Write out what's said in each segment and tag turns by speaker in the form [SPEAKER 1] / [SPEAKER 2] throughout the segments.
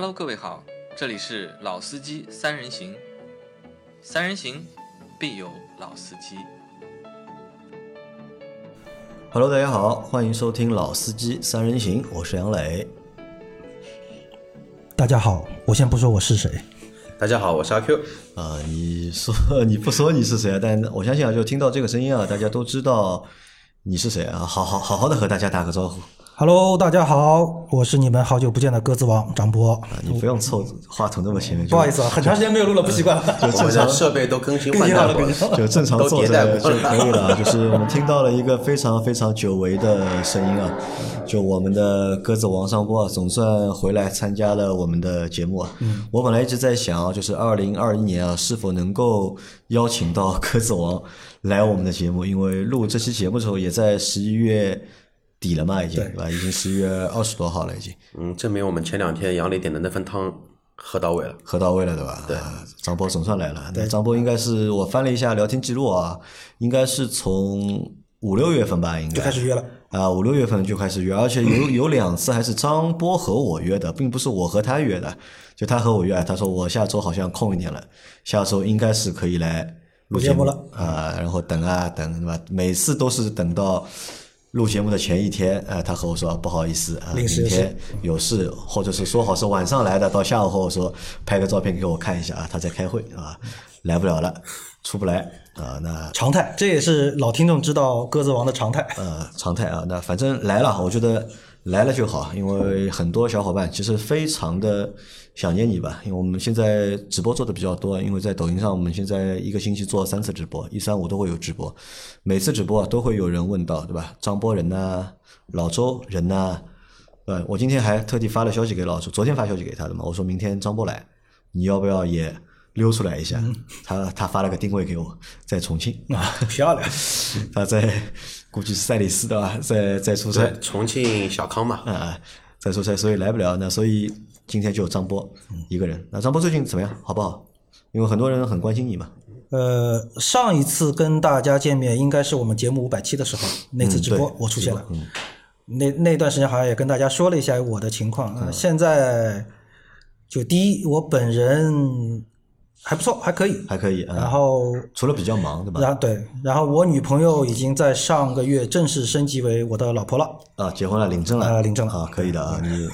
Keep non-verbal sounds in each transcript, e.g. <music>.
[SPEAKER 1] Hello，各位好，这里是老司机三人行，三人行必有老司机。
[SPEAKER 2] Hello，大家好，欢迎收听《老司机三人行》，我是杨磊。
[SPEAKER 3] 大家好，我先不说我是谁，
[SPEAKER 4] 大家好，我是阿 Q。
[SPEAKER 2] 啊、你说你不说你是谁啊？但我相信啊，就听到这个声音啊，大家都知道你是谁啊。好好好好的和大家打个招呼，
[SPEAKER 3] Hello，大家好，我是你们好久不见的鸽子王张波。
[SPEAKER 2] 啊你不用凑话筒那么前面，就
[SPEAKER 3] 不好意思啊，很长时间没有录了，不习惯。
[SPEAKER 2] 就
[SPEAKER 4] 我们
[SPEAKER 2] 正常
[SPEAKER 4] 的设备都更新换代过
[SPEAKER 3] 了更新好
[SPEAKER 2] 就正常
[SPEAKER 4] 都
[SPEAKER 2] 坐着就可以了啊。就是我们听到了一个非常非常久违的声音啊，就我们的鸽子王上波啊，总算回来参加了我们的节目啊。我本来一直在想啊，就是二零二一年啊，是否能够邀请到鸽子王来我们的节目，因为录这期节目的时候也在十一月底了嘛，已经对吧？已经十一月二十多号了，已经。
[SPEAKER 4] 嗯，证明我们前两天杨磊点的那份汤喝到位了。
[SPEAKER 2] 喝到位了，对吧？对、张波总算来了。对张波应该是我翻了一下聊天记录啊，应该是从五六月份吧，应该
[SPEAKER 3] 就开始约了。
[SPEAKER 2] 啊，五六月份就开始约，而且有 <clears throat> 有两次还是张波和我约的，并不是我和他约的，就他和我约，他说我下周好像空一点了，下周应该是可以来录节目
[SPEAKER 3] 录节目了
[SPEAKER 2] 啊，然后等啊等，对吧？每次都是等到。录节目的前一天，呃，他和我说不好意思啊，明天有事，或者是说好是晚上来的，到下午和我说拍个照片给我看一下啊，他在开会啊，来不了了，出不来啊，那
[SPEAKER 3] 常态，这也是老听众知道鸽子王的常态。
[SPEAKER 2] 呃，常态啊，那反正来了，我觉得来了就好，因为很多小伙伴其实非常的想念你吧，因为我们现在直播做的比较多，因为在抖音上，我们现在一个星期做三次直播，一三五都会有直播，每次直播啊都会有人问到，对吧？张波人呐、老周人呐、呃，我今天还特地发了消息给老周，昨天发消息给他的嘛，我说明天张波来，你要不要也溜出来一下？他他发了个定位给我，在重庆
[SPEAKER 3] 啊，漂亮！<laughs>
[SPEAKER 2] 他在估计是赛里斯的吧，在在出差，
[SPEAKER 4] 重庆小康嘛，
[SPEAKER 2] 啊，在出差，所以来不了。那所以今天就张波一个人。那张波最近怎么样？好不好？因为很多人很关心你嘛。
[SPEAKER 3] 呃，上一次跟大家见面应该是我们节目五百期的时候，那次直播我出现了。那那段时间好像也跟大家说了一下我的情况啊、呃现在就第一，我本人还不错，还可以。
[SPEAKER 2] 还可以啊。
[SPEAKER 3] 然后
[SPEAKER 2] 除了比较忙，对吧？
[SPEAKER 3] 然后对，然后我女朋友已经在上个月正式升级为我的老婆了。
[SPEAKER 2] 啊，结婚了，领证了，
[SPEAKER 3] 啊领证了
[SPEAKER 2] 啊，可以的啊，<laughs> 你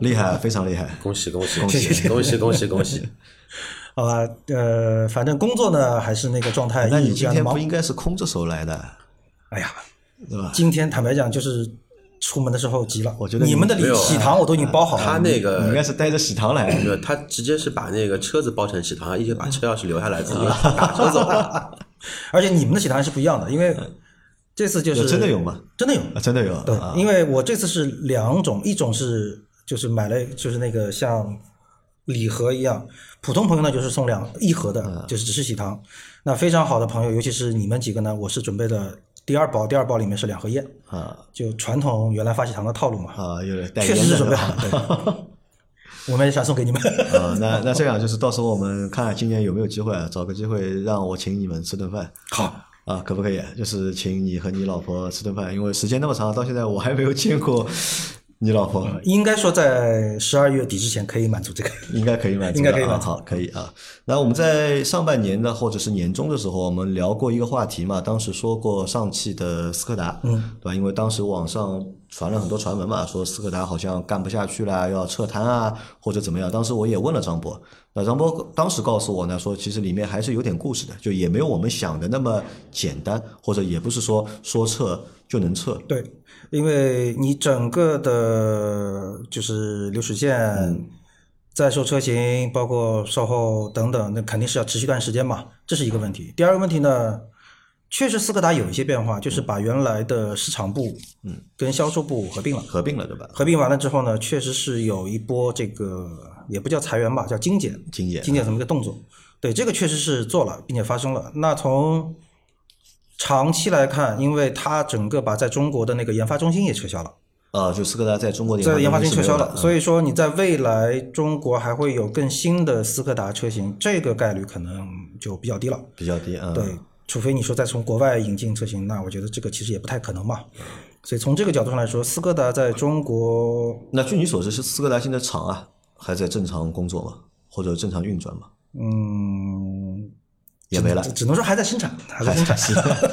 [SPEAKER 2] <laughs> 厉害，非常厉害。
[SPEAKER 4] 恭喜恭喜
[SPEAKER 2] 恭喜
[SPEAKER 4] 恭喜恭喜恭喜！
[SPEAKER 3] 好吧，呃，反正工作呢还是那个状态，一
[SPEAKER 2] 那你
[SPEAKER 3] 直这样的忙
[SPEAKER 2] 今天不。应该是空着手来的，
[SPEAKER 3] 哎呀，
[SPEAKER 2] 对吧？
[SPEAKER 3] 今天坦白讲，就是出门的时候急了。
[SPEAKER 2] 我觉得你
[SPEAKER 3] 你们的礼喜糖我都已经包好了。
[SPEAKER 4] 他那
[SPEAKER 2] 个应该是带着喜糖来
[SPEAKER 4] 没有，他直接是把那个车子包成喜糖，一直把车钥匙留下来，自己 <laughs> 打车走了。<laughs>
[SPEAKER 3] 而且你们的喜糖是不一样的，因为这次就是
[SPEAKER 2] 真的有吗？
[SPEAKER 3] 真的有。
[SPEAKER 2] 啊，真的有
[SPEAKER 3] 对
[SPEAKER 2] 啊，
[SPEAKER 3] 因为我这次是两种，一种是就是买了就是那个像礼盒一样，普通朋友呢就是送两一盒
[SPEAKER 2] 嗯
[SPEAKER 3] 的，就是只是喜糖。那非常好的朋友，尤其是你们几个呢，我是准备的第二包，第二包里面是两盒烟，
[SPEAKER 2] 啊
[SPEAKER 3] 就传统原来发喜糖的套路嘛，
[SPEAKER 2] 啊，有带
[SPEAKER 3] 确实是准备好
[SPEAKER 2] 吧
[SPEAKER 3] 了。对，<laughs> 我们也想送给你们。
[SPEAKER 2] 啊，那那这样就是到时候我们看看今年有没有机会啊，找个机会让我请你们吃顿饭。
[SPEAKER 3] 好，
[SPEAKER 2] 啊，可不可以？就是请你和你老婆吃顿饭，因为时间那么长，到现在我还没有见过你老婆，
[SPEAKER 3] 应该说在十二月底之前可以满足这个。
[SPEAKER 2] 应该可以满足的，
[SPEAKER 3] 应该可以满足
[SPEAKER 2] 啊好，可以啊。那我们在上半年的或者是年终的时候，我们聊过一个话题嘛，当时说过上汽的斯柯达，嗯，对吧？因为当时网上传了很多传闻嘛，说斯柯达好像干不下去了，要撤摊啊，或者怎么样。当时我也问了张波，那张波当时告诉我呢，说其实里面还是有点故事的，就也没有我们想的那么简单，或者也不是说说撤就能撤。
[SPEAKER 3] 对，因为你整个的，就是流水线、
[SPEAKER 2] 嗯
[SPEAKER 3] 在售车型，包括售后等等，那肯定是要持续一段时间嘛，这是一个问题。第二个问题呢，确实斯柯达有一些变化，就是把原来的市场部嗯跟销售部合并了。
[SPEAKER 2] 合并了，对吧？
[SPEAKER 3] 合并完了之后呢，确实是有一波这个也不叫裁员吧，叫精简，
[SPEAKER 2] 精简
[SPEAKER 3] 精简这么一个动作。对，这个确实是做了，并且发生了。那从长期来看，因为它整个把在中国的那个研发中心也撤销了，
[SPEAKER 2] 啊，就斯柯达在中国的
[SPEAKER 3] 在研发中心撤销
[SPEAKER 2] 了
[SPEAKER 3] 了，，所以说你在未来中国还会有更新的斯柯达车型，这个概率可能就比较低了。
[SPEAKER 2] 比较低啊。
[SPEAKER 3] 对，除非你说再从国外引进车型，那我觉得这个其实也不太可能嘛。所以从这个角度上来说，斯柯达在中国
[SPEAKER 2] 那据你所知，是斯柯达现在厂啊还在正常工作吗？或者正常运转吗？
[SPEAKER 3] 嗯，
[SPEAKER 2] 也没了
[SPEAKER 3] 只。只能说还在生产，还在生产，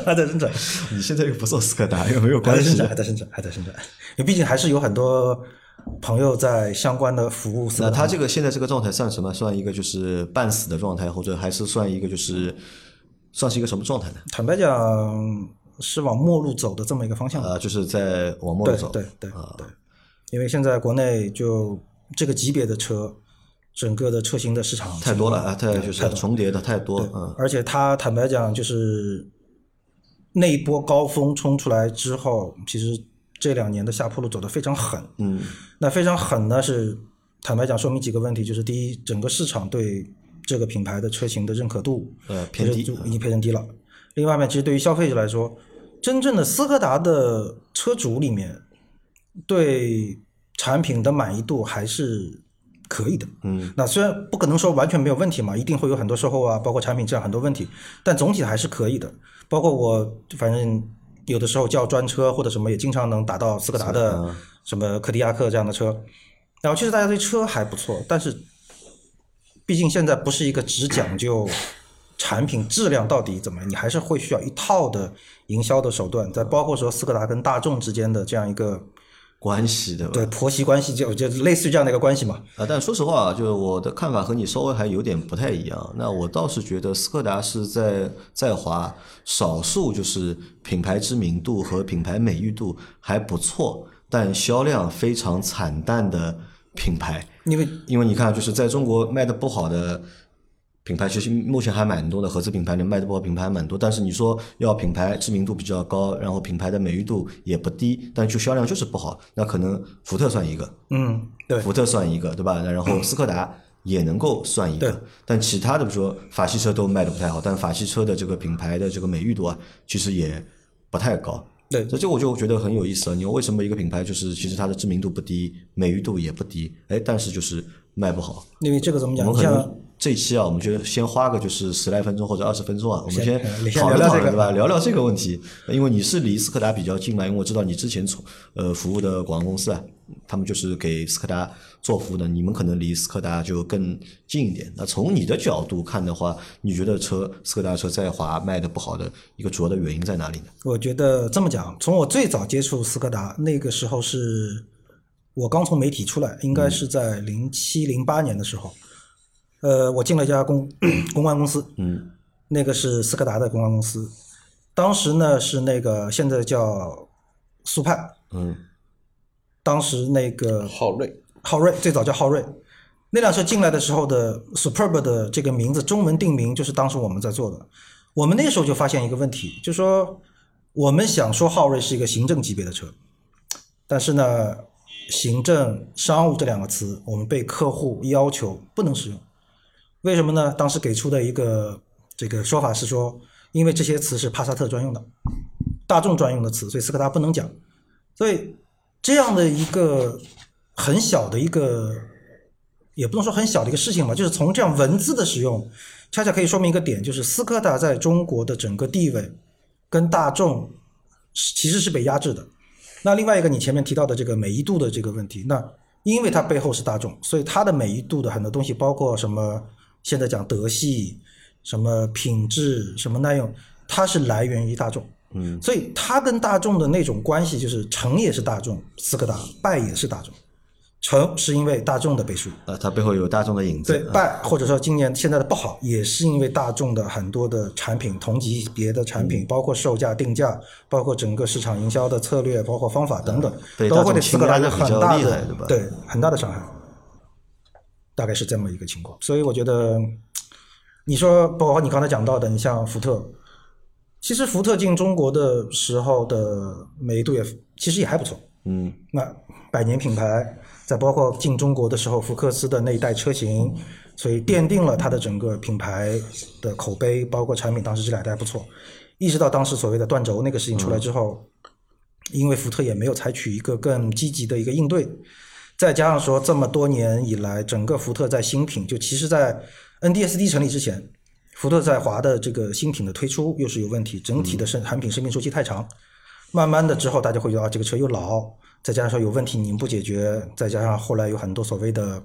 [SPEAKER 3] 还在生产，<laughs>
[SPEAKER 2] 你现在又不做斯柯达，又没有关系
[SPEAKER 3] 还在生产，。还在生产，还在生产。因为毕竟还是有很多朋友在相关的服务。
[SPEAKER 2] 那他这个现在这个状态算什么？算一个就是半死的状态，或者还是算一个就是算是一个什么状态呢？
[SPEAKER 3] 坦白讲是往末路走的这么一个方向。
[SPEAKER 2] 呃，就是在往末路走。
[SPEAKER 3] 对对对对，因为现在国内就这个级别的车，整个的车型的市场
[SPEAKER 2] 太多了啊，太就是重叠的太多。嗯，
[SPEAKER 3] 而且它坦白讲，就是那一波高峰冲出来之后，其实这两年的下坡路走得非常狠。
[SPEAKER 2] 嗯，
[SPEAKER 3] 那非常狠呢，是坦白讲说明几个问题，就是第一，整个市场对这个品牌的车型的认可度
[SPEAKER 2] 呃偏低
[SPEAKER 3] 就已经偏低了。另外一面，其实对于消费者来说，真正的斯柯达的车主里面，对产品的满意度还是可以的。
[SPEAKER 2] 嗯，
[SPEAKER 3] 那虽然不可能说完全没有问题嘛，一定会有很多售后啊，包括产品质量很多问题，但总体还是可以的。包括我反正有的时候叫专车或者什么，也经常能打到斯柯达的什么柯迪亚克这样的车。然后其实大家对车还不错，但是毕竟现在不是一个只讲究产品质量到底怎么样，你还是会需要一套的营销的手段，在包括说斯柯达跟大众之间的这样一个
[SPEAKER 2] 关系对吧？
[SPEAKER 3] 对婆媳关系，就就类似于这样的一个关系嘛。
[SPEAKER 2] 啊，但说实话，就是我的看法和你稍微还有点不太一样。那我倒是觉得斯柯达是在在华少数就是品牌知名度和品牌美誉度还不错，但销量非常惨淡的品牌。
[SPEAKER 3] 因为
[SPEAKER 2] 因为你看，就是在中国卖的不好的品牌，其实目前还蛮多的，合资品牌能卖的不好品牌蛮多。但是你说要品牌知名度比较高，然后品牌的美誉度也不低，但就销量就是不好，那可能福特算一个，
[SPEAKER 3] 嗯，对，
[SPEAKER 2] 福特算一个，对吧？然后斯柯达也能够算一
[SPEAKER 3] 对
[SPEAKER 2] 个，但其他的比如说法系车都卖的不太好，但法系车的这个品牌的这个美誉度啊，其实也不太高。
[SPEAKER 3] 对
[SPEAKER 2] 所以这个我就觉得很有意思了。你为什么一个品牌就是其实它的知名度不低，美誉度也不低，哎，但是就是卖不好？
[SPEAKER 3] 因为这个怎么讲？
[SPEAKER 2] 我们可
[SPEAKER 3] 像
[SPEAKER 2] 能这一期啊，我们就先花个就是十来分钟或者二十分钟啊，我们
[SPEAKER 3] 先聊聊这个
[SPEAKER 2] 讨论对吧？聊聊这个问题，因为你是离斯柯达比较近嘛，因为我知道你之前从呃服务的广告公司啊，他们就是给斯柯达做服务的，你们可能离斯柯达就更近一点。那从你的角度看的话，你觉得车斯柯达车在华卖的不好的一个主要的原因在哪里呢？
[SPEAKER 3] 我觉得这么讲，从我最早接触斯柯达那个时候是，我刚从媒体出来，应该是在零七零八年的时候，呃，我进了一家公 <clears throat> 公关公司，
[SPEAKER 2] 嗯，
[SPEAKER 3] 那个是斯柯达的公关公司，当时呢是那个现在叫速派，
[SPEAKER 2] 嗯，
[SPEAKER 3] 当时那个
[SPEAKER 4] 昊锐，
[SPEAKER 3] 昊锐最早叫昊锐，那辆车进来的时候的 Superb 的这个名字中文定名就是当时我们在做的。我们那时候就发现一个问题，就是说我们想说昊锐是一个行政级别的车，但是呢，行政、商务这两个词我们被客户要求不能使用。为什么呢？当时给出的一个这个说法是说，因为这些词是帕萨特专用的，大众专用的词，所以斯柯达不能讲。所以这样的一个很小的一个，也不能说很小的一个事情吧，就是从这样文字的使用，恰恰可以说明一个点，就是斯柯达在中国的整个地位跟大众其实是被压制的。那另外一个，你前面提到的这个美誉度的这个问题，那因为它背后是大众，所以它的美誉度的很多东西，包括什么现在讲德系、什么品质、什么耐用，它是来源于大众。
[SPEAKER 2] 嗯，
[SPEAKER 3] 所以它跟大众的那种关系，就是成也是大众，斯柯达败也是大众，成是因为大众的背书，
[SPEAKER 2] 啊，它背后有大众的影子。
[SPEAKER 3] 对败或者说今年现在的不好，也是因为大众的很多的产品同级别的产品，包括售价定价，包括整个市场营销的策略，包括方法等等，
[SPEAKER 2] 被
[SPEAKER 3] 都会对
[SPEAKER 2] 大众倾
[SPEAKER 3] 斯柯达
[SPEAKER 2] 的
[SPEAKER 3] 很大的
[SPEAKER 2] 对
[SPEAKER 3] 很大的伤害，大概是这么一个情况。所以我觉得，你说包括你刚才讲到的，你像福特，其实福特进中国的时候的美誉度也其实也还不错。
[SPEAKER 2] 嗯，
[SPEAKER 3] 那百年品牌，在包括进中国的时候，福克斯的那一代车型，所以奠定了它的整个品牌的口碑，包括产品当时质量都还不错。一直到当时所谓的断轴那个事情出来之后，因为福特也没有采取一个更积极的一个应对，再加上说这么多年以来，整个福特在新品，就其实在 NDSD 成立之前，福特在华的这个新品的推出又是有问题，整体的生产品生命周期太长。慢慢的之后，大家会觉得啊，这个车又老，再加上说有问题你们不解决，再加上后来有很多所谓的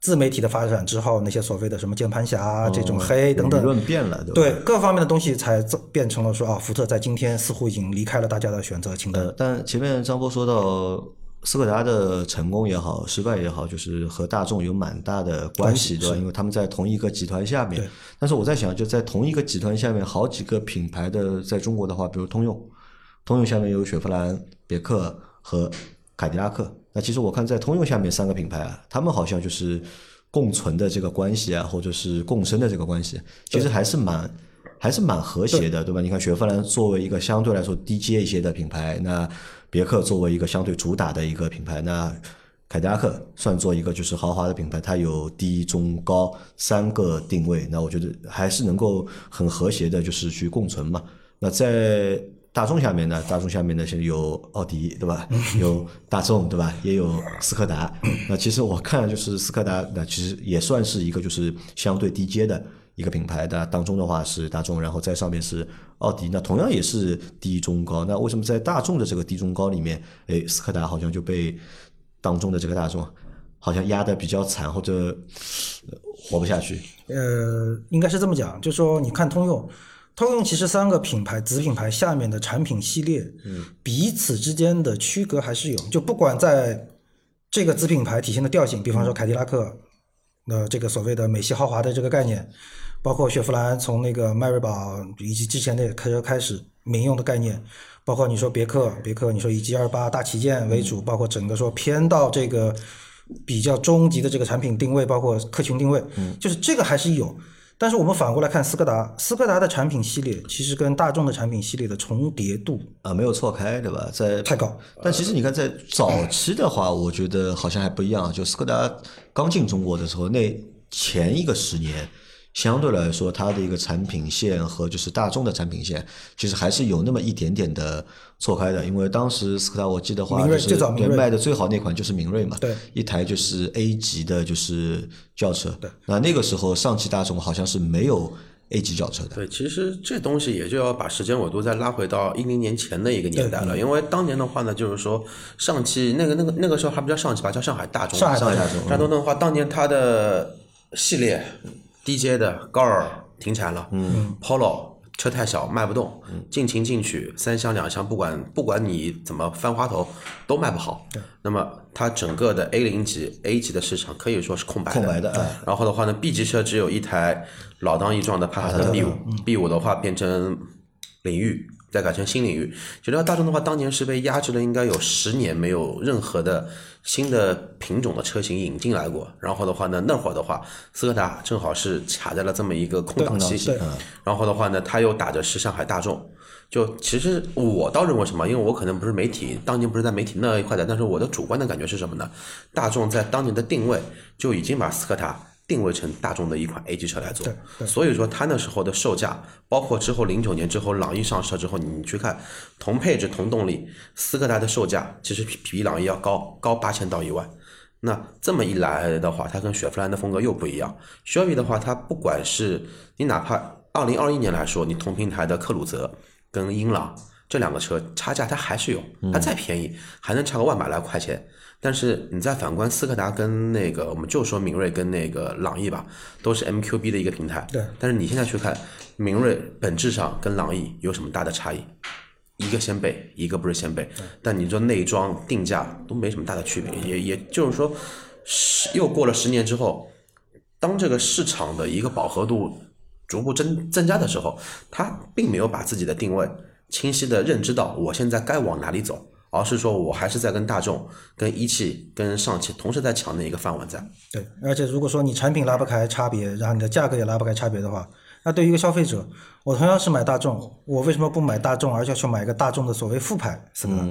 [SPEAKER 3] 自媒体的发展之后，那些所谓的什么键盘侠啊、这种黑等
[SPEAKER 2] 舆
[SPEAKER 3] 等，
[SPEAKER 2] 论变了，对？
[SPEAKER 3] 对各方面的东西才造变成了说啊，福特在今天似乎已经离开了大家的选择清单。
[SPEAKER 2] 呃，但前面张波说到斯柯达的成功也好，失败也好，就是和大众有蛮大的关系，对吧？因为他们在同一个集团下面。但是我在想，就在同一个集团下面，好几个品牌的，在中国的话，比如通用，通用下面有雪佛兰、别克和凯迪拉克。那其实我看在通用下面三个品牌啊，他们好像就是共存的这个关系啊，或者是共生的这个关系，其实还是蛮还是蛮和谐的，对吧？你看雪佛兰作为一个相对来说低阶一些的品牌，那别克作为一个相对主打的一个品牌，那凯迪拉克算作一个就是豪华的品牌，它有低、中、高三个定位，那我觉得还是能够很和谐的，就是去共存嘛。那在大众下面呢，大众下面呢是有奥迪，对吧？<laughs> 有大众，对吧？也有斯柯达。那其实我看就是斯柯达，那其实也算是一个就是相对低阶的一个品牌的，当中的话是大众，然后在上面是奥迪。那同样也是低中高。那为什么在大众的这个低中高里面，哎，斯柯达好像就被当中的这个大众好像压得比较惨，或者呃活不下去？
[SPEAKER 3] 呃，应该是这么讲，就说你看通用，通用其实三个品牌子品牌下面的产品系列，嗯，彼此之间的区隔还是有，就不管在这个子品牌体现的调性，比方说凯迪拉克，那这个所谓的美系豪华的这个概念，包括雪佛兰从那个迈锐宝以及之前的开车开始民用的概念，包括你说别克，别克你说以 G 二八大旗舰为主，包括整个说偏到这个比较中级的这个产品定位，包括客群定位，就是这个还是有。但是我们反过来看斯柯达，斯柯达的产品系列其实跟大众的产品系列的重叠度
[SPEAKER 2] 啊，没有错开，对吧？在
[SPEAKER 3] 太高。
[SPEAKER 2] 但其实你看，在早期的话，我觉得好像还不一样。就斯柯达刚进中国的时候，那前一个十年，相对来说，它的一个产品线和就是大众的产品线，其实还是有那么一点点的错开的。因为当时斯柯达，我记得话就是对卖的最好那款就是明锐嘛，
[SPEAKER 3] 对，
[SPEAKER 2] 一台就是 A 级的，就是轿车。
[SPEAKER 3] 对，
[SPEAKER 2] 那那个时候上汽大众好像是没有 A 级轿车的。
[SPEAKER 4] 对，其实这东西也就要把时间纬度再拉回到一零年前的一个年代了，因为当年的话呢，就是说上汽那个那个那个时候还不叫上汽吧，叫上海大众。
[SPEAKER 3] 上海
[SPEAKER 2] 上海大众
[SPEAKER 4] 大众的话，当年它的系列低阶的高尔停产了，嗯，Polo 车太小卖不动，进情进取三厢两厢，不管不管你怎么翻花头都卖不好。那么它整个的 A 零级 A 级的市场可以说是空白的。
[SPEAKER 2] 空白的哎
[SPEAKER 4] 然后的话呢，B 级车只有一台老当益壮的帕萨特 B 五，B 五的话变成领域，再改成新领域。其实大众的话，当年是被压制了，应该有十年没有任何的新的品种的车型引进来过。然后的话呢，那会儿的话，斯柯达正好是卡在了这么一个空档期
[SPEAKER 3] 对。
[SPEAKER 4] 然后的话呢，他又打着是上海大众。就其实我倒认为什么，因为我可能不是媒体，当年不是在媒体那一块的，但是我的主观的感觉是什么呢？大众在当年的定位就已经把斯柯达定位成大众的一款 A 级车来做，所以说它那时候的售价，包括之后零九年之后朗逸上市之后，你去看同配置同动力，斯柯达的售价其实比比朗逸要高高八千到一万。那这么一来的话，它跟雪佛兰的风格又不一样。Shelby 的话，它不管是你哪怕二零二一年来说，你同平台的克鲁泽跟英朗这两个车差价它还是有，它再便宜还能差个万把来块钱。但是你再反观斯柯达跟那个，我们就说明锐跟那个朗逸吧，都是 MQB 的一个平台。
[SPEAKER 3] 对。
[SPEAKER 4] 但是你现在去看明锐，本质上跟朗逸有什么大的差异？一个掀背，一个不是掀背，但你说内装定价都没什么大的区别，也也就是说，十又过了十年之后，当这个市场的一个饱和度逐步增增加的时候，它并没有把自己的定位清晰的认知到我现在该往哪里走，而是说我还是在跟大众、跟一汽、跟上汽同时在抢那一个饭碗在。
[SPEAKER 3] 对，而且如果说你产品拉不开差别，然后你的价格也拉不开差别的话，那对于一个消费者，我同样是买大众，我为什么不买大众，而要去买一个大众的所谓副牌斯柯达？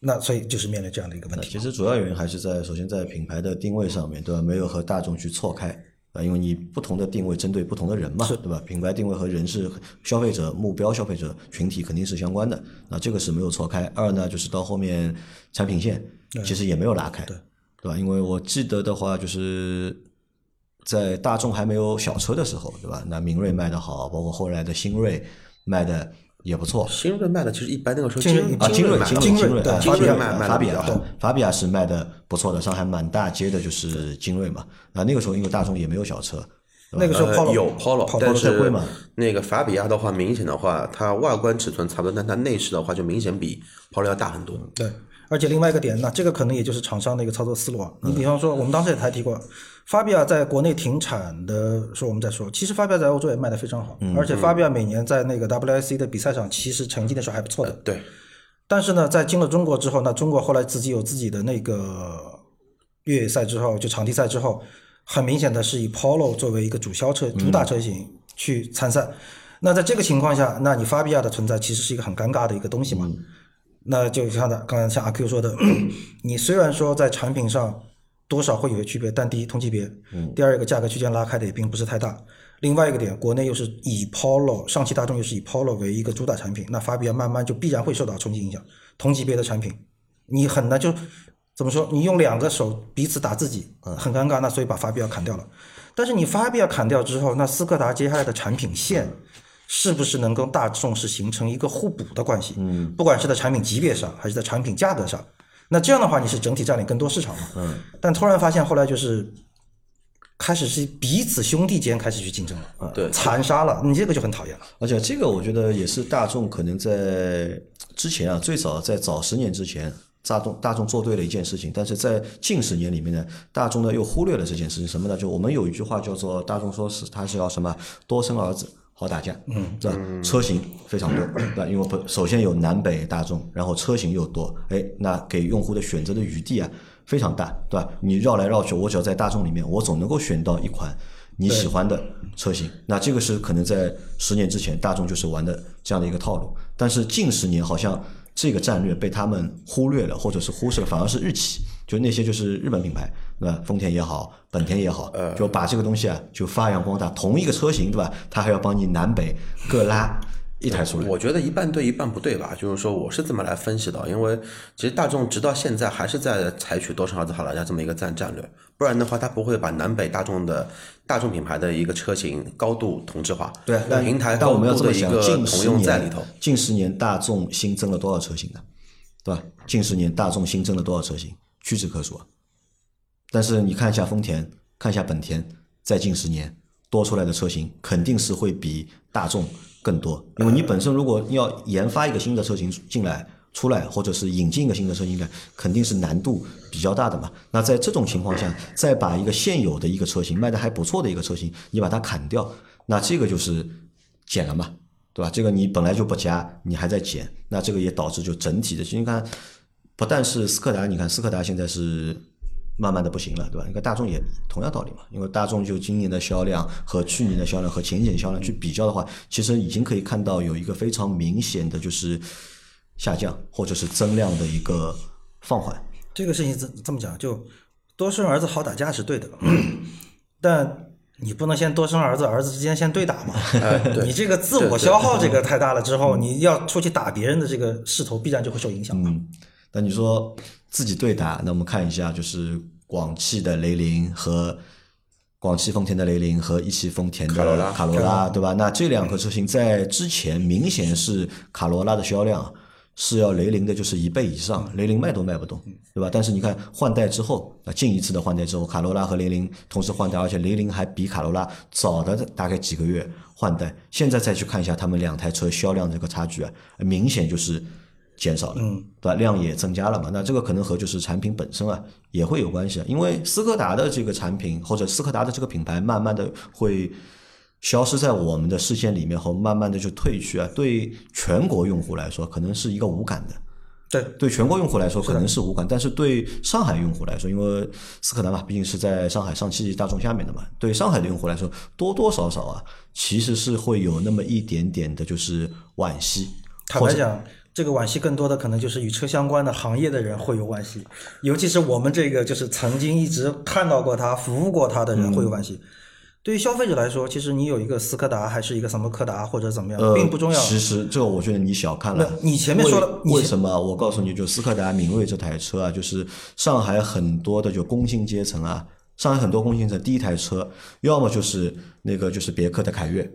[SPEAKER 3] 那所以就是面临这样的一个问题。
[SPEAKER 2] 其实主要原因还是在首先在品牌的定位上面，对吧？没有和大众去错开啊，因为你不同的定位针对不同的人嘛，对吧？品牌定位和人是消费者目标消费者群体肯定是相关的，那这个是没有错开。二呢，就是到后面产品线其实也没有拉开，
[SPEAKER 3] 对
[SPEAKER 2] 对吧？因为我记得的话，就是在大众还没有小车的时候，对吧？那明锐卖的好，包括后来的新锐卖的也不错。
[SPEAKER 4] 新锐卖的其实一般，那个时候
[SPEAKER 3] 精锐
[SPEAKER 2] 啊，精锐，精锐，
[SPEAKER 3] 对
[SPEAKER 2] 法比亚
[SPEAKER 4] 卖卖得
[SPEAKER 2] 法比亚
[SPEAKER 4] 比较好，
[SPEAKER 2] 法比亚是卖的不错的，上海满大街的就是精锐嘛。啊，那个时候因为大众也没有小车，
[SPEAKER 3] 那个时候
[SPEAKER 4] 呃
[SPEAKER 3] Polo
[SPEAKER 4] 有
[SPEAKER 3] Polo，Polo
[SPEAKER 4] 但是
[SPEAKER 2] 在贵嘛
[SPEAKER 4] 那个法比亚的话，明显的话，它外观尺寸差不多，但它内饰的话就明显比 Polo 要大很多。
[SPEAKER 3] 对，而且另外一个点，那这个可能也就是厂商的一个操作思路啊。你比方说，我们当时也才提过，法比亚在国内停产的时候，我们在说，其实法比亚在欧洲也卖得非常好，而且法比亚每年在那个 WIC 的比赛上，其实成绩那时候还不错的。
[SPEAKER 4] 对，
[SPEAKER 3] 但是呢，在进了中国之后，那中国后来自己有自己的那个越野赛之后，就场地赛之后，很明显的是以 Polo 作为一个主销车、主打车型去参赛。那在这个情况下，那你法比亚的存在其实是一个很尴尬的一个东西嘛？那就像的刚才像阿 Q 说的，<clears throat> 你虽然说在产品上多少会有些区别，但第一同级别，第二个价格区间拉开的也并不是太大。另外一个点，国内又是以 Polo 上汽大众又是以 Polo 为一个主打产品，那法比亚慢慢就必然会受到冲击影响。同级别的产品，你很难就怎么说？你用两个手彼此打自己，很尴尬。那所以把法比亚砍掉了。但是你法比亚砍掉之后，那斯柯达接下来的产品线是不是能跟大众是形成一个互补的关系？嗯，不管是在产品级别上，还是在产品价格上，那这样的话你是整体占领更多市场嘛？嗯，但突然发现后来就是开始是彼此兄弟间开始去竞争了，
[SPEAKER 4] 对
[SPEAKER 3] 残杀了，你这个就很讨厌了。
[SPEAKER 2] 而且这个我觉得也是大众可能在之前啊，最早在早十年之前，大众大众做对了一件事情，但是在近十年里面呢，大众呢又忽略了这件事情，什么呢？就我们有一句话叫做大众说是他是要什么多生儿子。好打架，嗯，对吧？车型非常多，<clears throat> 对吧？因为不首先有南北大众，然后车型又多，哎，那给用户的选择的余地啊非常大，对吧？你绕来绕去，我只要在大众里面，我总能够选到一款你喜欢的车型。那这个是可能在十年之前大众就是玩的这样的一个套路，但是近十年好像这个战略被他们忽略了，或者是忽视了，反而是日企，就那些就是日本品牌，对吧？丰田也好，本田也好，就把这个东西啊就发扬光大。同一个车型，对吧？它还要帮你南北各拉一台出来。
[SPEAKER 4] 我觉得一半对一半不对吧？就是说，我是这么来分析的，因为其实大众直到现在还是在采取多生儿子好打架这么一个战战略，不然的话，它不会把南北大众的大众品牌的一个车型高度同质化，
[SPEAKER 2] 对，但
[SPEAKER 4] 平台
[SPEAKER 2] 但我们要这么想，近十
[SPEAKER 4] 同用在里
[SPEAKER 2] 年
[SPEAKER 4] 头。
[SPEAKER 2] 近十年大众新增了多少车型呢？对吧？近十年大众新增了多少车型？屈指可数。但是你看一下丰田，看一下本田，在近十年多出来的车型肯定是会比大众更多，因为你本身如果要研发一个新的车型进来。出来，或者是引进一个新的车型来，肯定是难度比较大的嘛。那在这种情况下，再把一个现有的一个车型卖的还不错的一个车型，你把它砍掉，那这个就是减了嘛，对吧？这个你本来就不加，你还在减，那这个也导致就整体的，就你看，不但是斯柯达，你看斯柯达现在是慢慢的不行了，对吧？你看大众也同样道理嘛，因为大众就今年的销量和去年的销量和前年的销量去比较的话，其实已经可以看到有一个非常明显的就是下降或者是增量的一个放缓。
[SPEAKER 3] 这个事情这这么讲，就多生儿子好打架是对的，但你不能先多生儿子，儿子之间先对打嘛。<laughs> 你这个自我消耗这个太大了之后，你要出去打别人的这个势头必然就会受影响嘛。
[SPEAKER 2] 那你说自己对打，那我们看一下，就是广汽的雷凌和广汽丰田的雷凌和一汽丰田的
[SPEAKER 4] 卡罗拉
[SPEAKER 2] 卡罗拉，对吧？那这两个车型在之前明显是卡罗拉的销量是要雷凌的，就是一倍以上，雷凌卖都卖不动，对吧？但是你看换代之后，啊，近一次的换代之后，卡罗拉和雷凌同时换代，而且雷凌还比卡罗拉早的大概几个月换代。现在再去看一下他们两台车销量这个差距啊，明显就是减少了，嗯对吧？量也增加了嘛。那这个可能和就是产品本身啊也会有关系啊，因为斯柯达的这个产品或者斯柯达的这个品牌，慢慢的会消失在我们的视线里面后，慢慢的就退去啊。对全国用户来说，可能是一个无感的。
[SPEAKER 3] 对，
[SPEAKER 2] 对全国用户来说可能是无感，但是对上海用户来说，因为斯柯达嘛，毕竟是在上海上汽大众下面的嘛，对上海的用户来说，多多少少啊，其实是会有那么一点点的，就是惋惜。
[SPEAKER 3] 坦白讲，这个惋惜更多的可能就是与车相关的行业的人会有惋惜，尤其是我们这个就是曾经一直看到过它、服务过它的人会有惋惜。对于消费者来说，其实你有一个斯柯达还是一个什么柯达或者怎么样，
[SPEAKER 2] 呃，
[SPEAKER 3] 并不重要。
[SPEAKER 2] 其实这个我觉得你小看了。
[SPEAKER 3] 你前面说的
[SPEAKER 2] 为为什么？我告诉你就斯柯达明锐这台车啊，就是上海很多的就工薪阶层啊，上海很多工薪阶层第一台车，要么就是那个就是别克的凯越，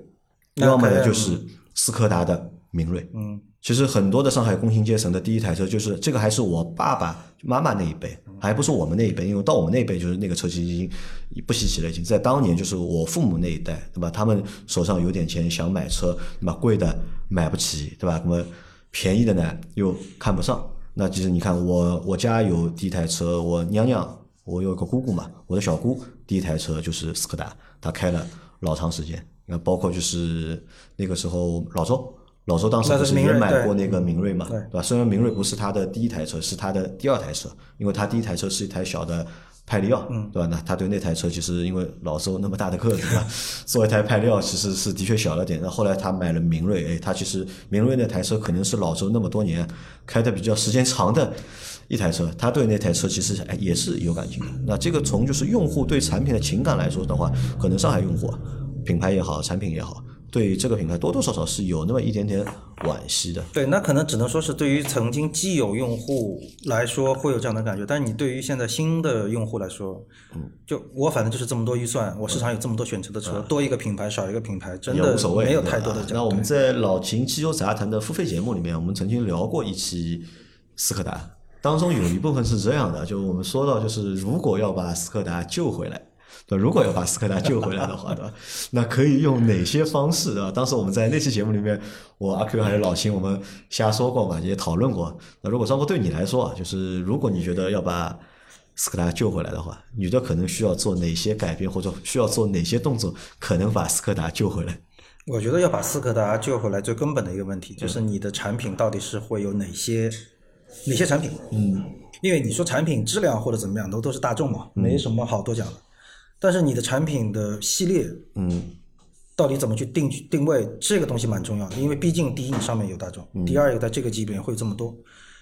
[SPEAKER 2] 要么呢就是斯柯达的明锐。
[SPEAKER 3] 嗯，
[SPEAKER 2] 其实很多的上海工薪阶层的第一台车就是这个，还是我爸爸妈妈那一辈，还不是我们那一辈，因为到我们那一辈就是那个车其实已经不稀奇了，已经在当年就是我父母那一代，对吧？他们手上有点钱想买车，那么贵的买不起，对吧？那么便宜的呢又看不上。那其实你看我我家有第一台车，我娘娘我有个姑姑嘛，我的小姑第一台车就是斯柯达，她开了老长时间。那包括就是那个时候老周，老周当时不是也买过那个明锐嘛，对吧？虽然明锐不是他的第一台车，是他的第二台车，因为他第一台车是一台小的派利奥，对吧？那他对那台车其实因为老周那么大的个子嘛，<laughs> 做一台派利奥其实是的确小了点。那后来他买了明锐，哎，他其实明锐那台车可能是老周那么多年开的比较时间长的一台车，他对那台车其实哎也是有感情的。那这个从就是用户对产品的情感来说的话，可能上海用户。品牌也好，产品也好，对这个品牌多多少少是有那么一点点惋惜的。
[SPEAKER 3] 对，那可能只能说是对于曾经既有用户来说会有这样的感觉，但是你对于现在新的用户来说，嗯，就我反正就是这么多预算，我市场有这么多选择的车，多一个品牌少一个品牌，真的
[SPEAKER 2] 无所谓，
[SPEAKER 3] 没有太多的。
[SPEAKER 2] 那我们在老秦汽油杂谈的付费节目里面，我们曾经聊过一期斯柯达，当中有一部分是这样的，就我们说到，就是如果要把斯柯达救回来。对，如果要把斯柯达救回来的话，对吧？那可以用哪些方式，对吧？当时我们在那期节目里面，我阿 Q 还有老秦，我们瞎说过嘛，也讨论过。那如果张波对你来说啊，就是如果你觉得要把斯柯达救回来的话，女的可能需要做哪些改变，或者需要做哪些动作，可能把斯柯达救回来？
[SPEAKER 3] 我觉得要把斯柯达救回来，最根本的一个问题就是你的产品到底是会有哪些哪些产品？
[SPEAKER 2] 嗯，
[SPEAKER 3] 因为你说产品质量或者怎么样，都都是大众嘛，没什么好多讲的。但是你的产品的系列，
[SPEAKER 2] 嗯，
[SPEAKER 3] 到底怎么去定定位，这个东西蛮重要的。因为毕竟第一，你上面有大众；第二，个在这个级别会这么多。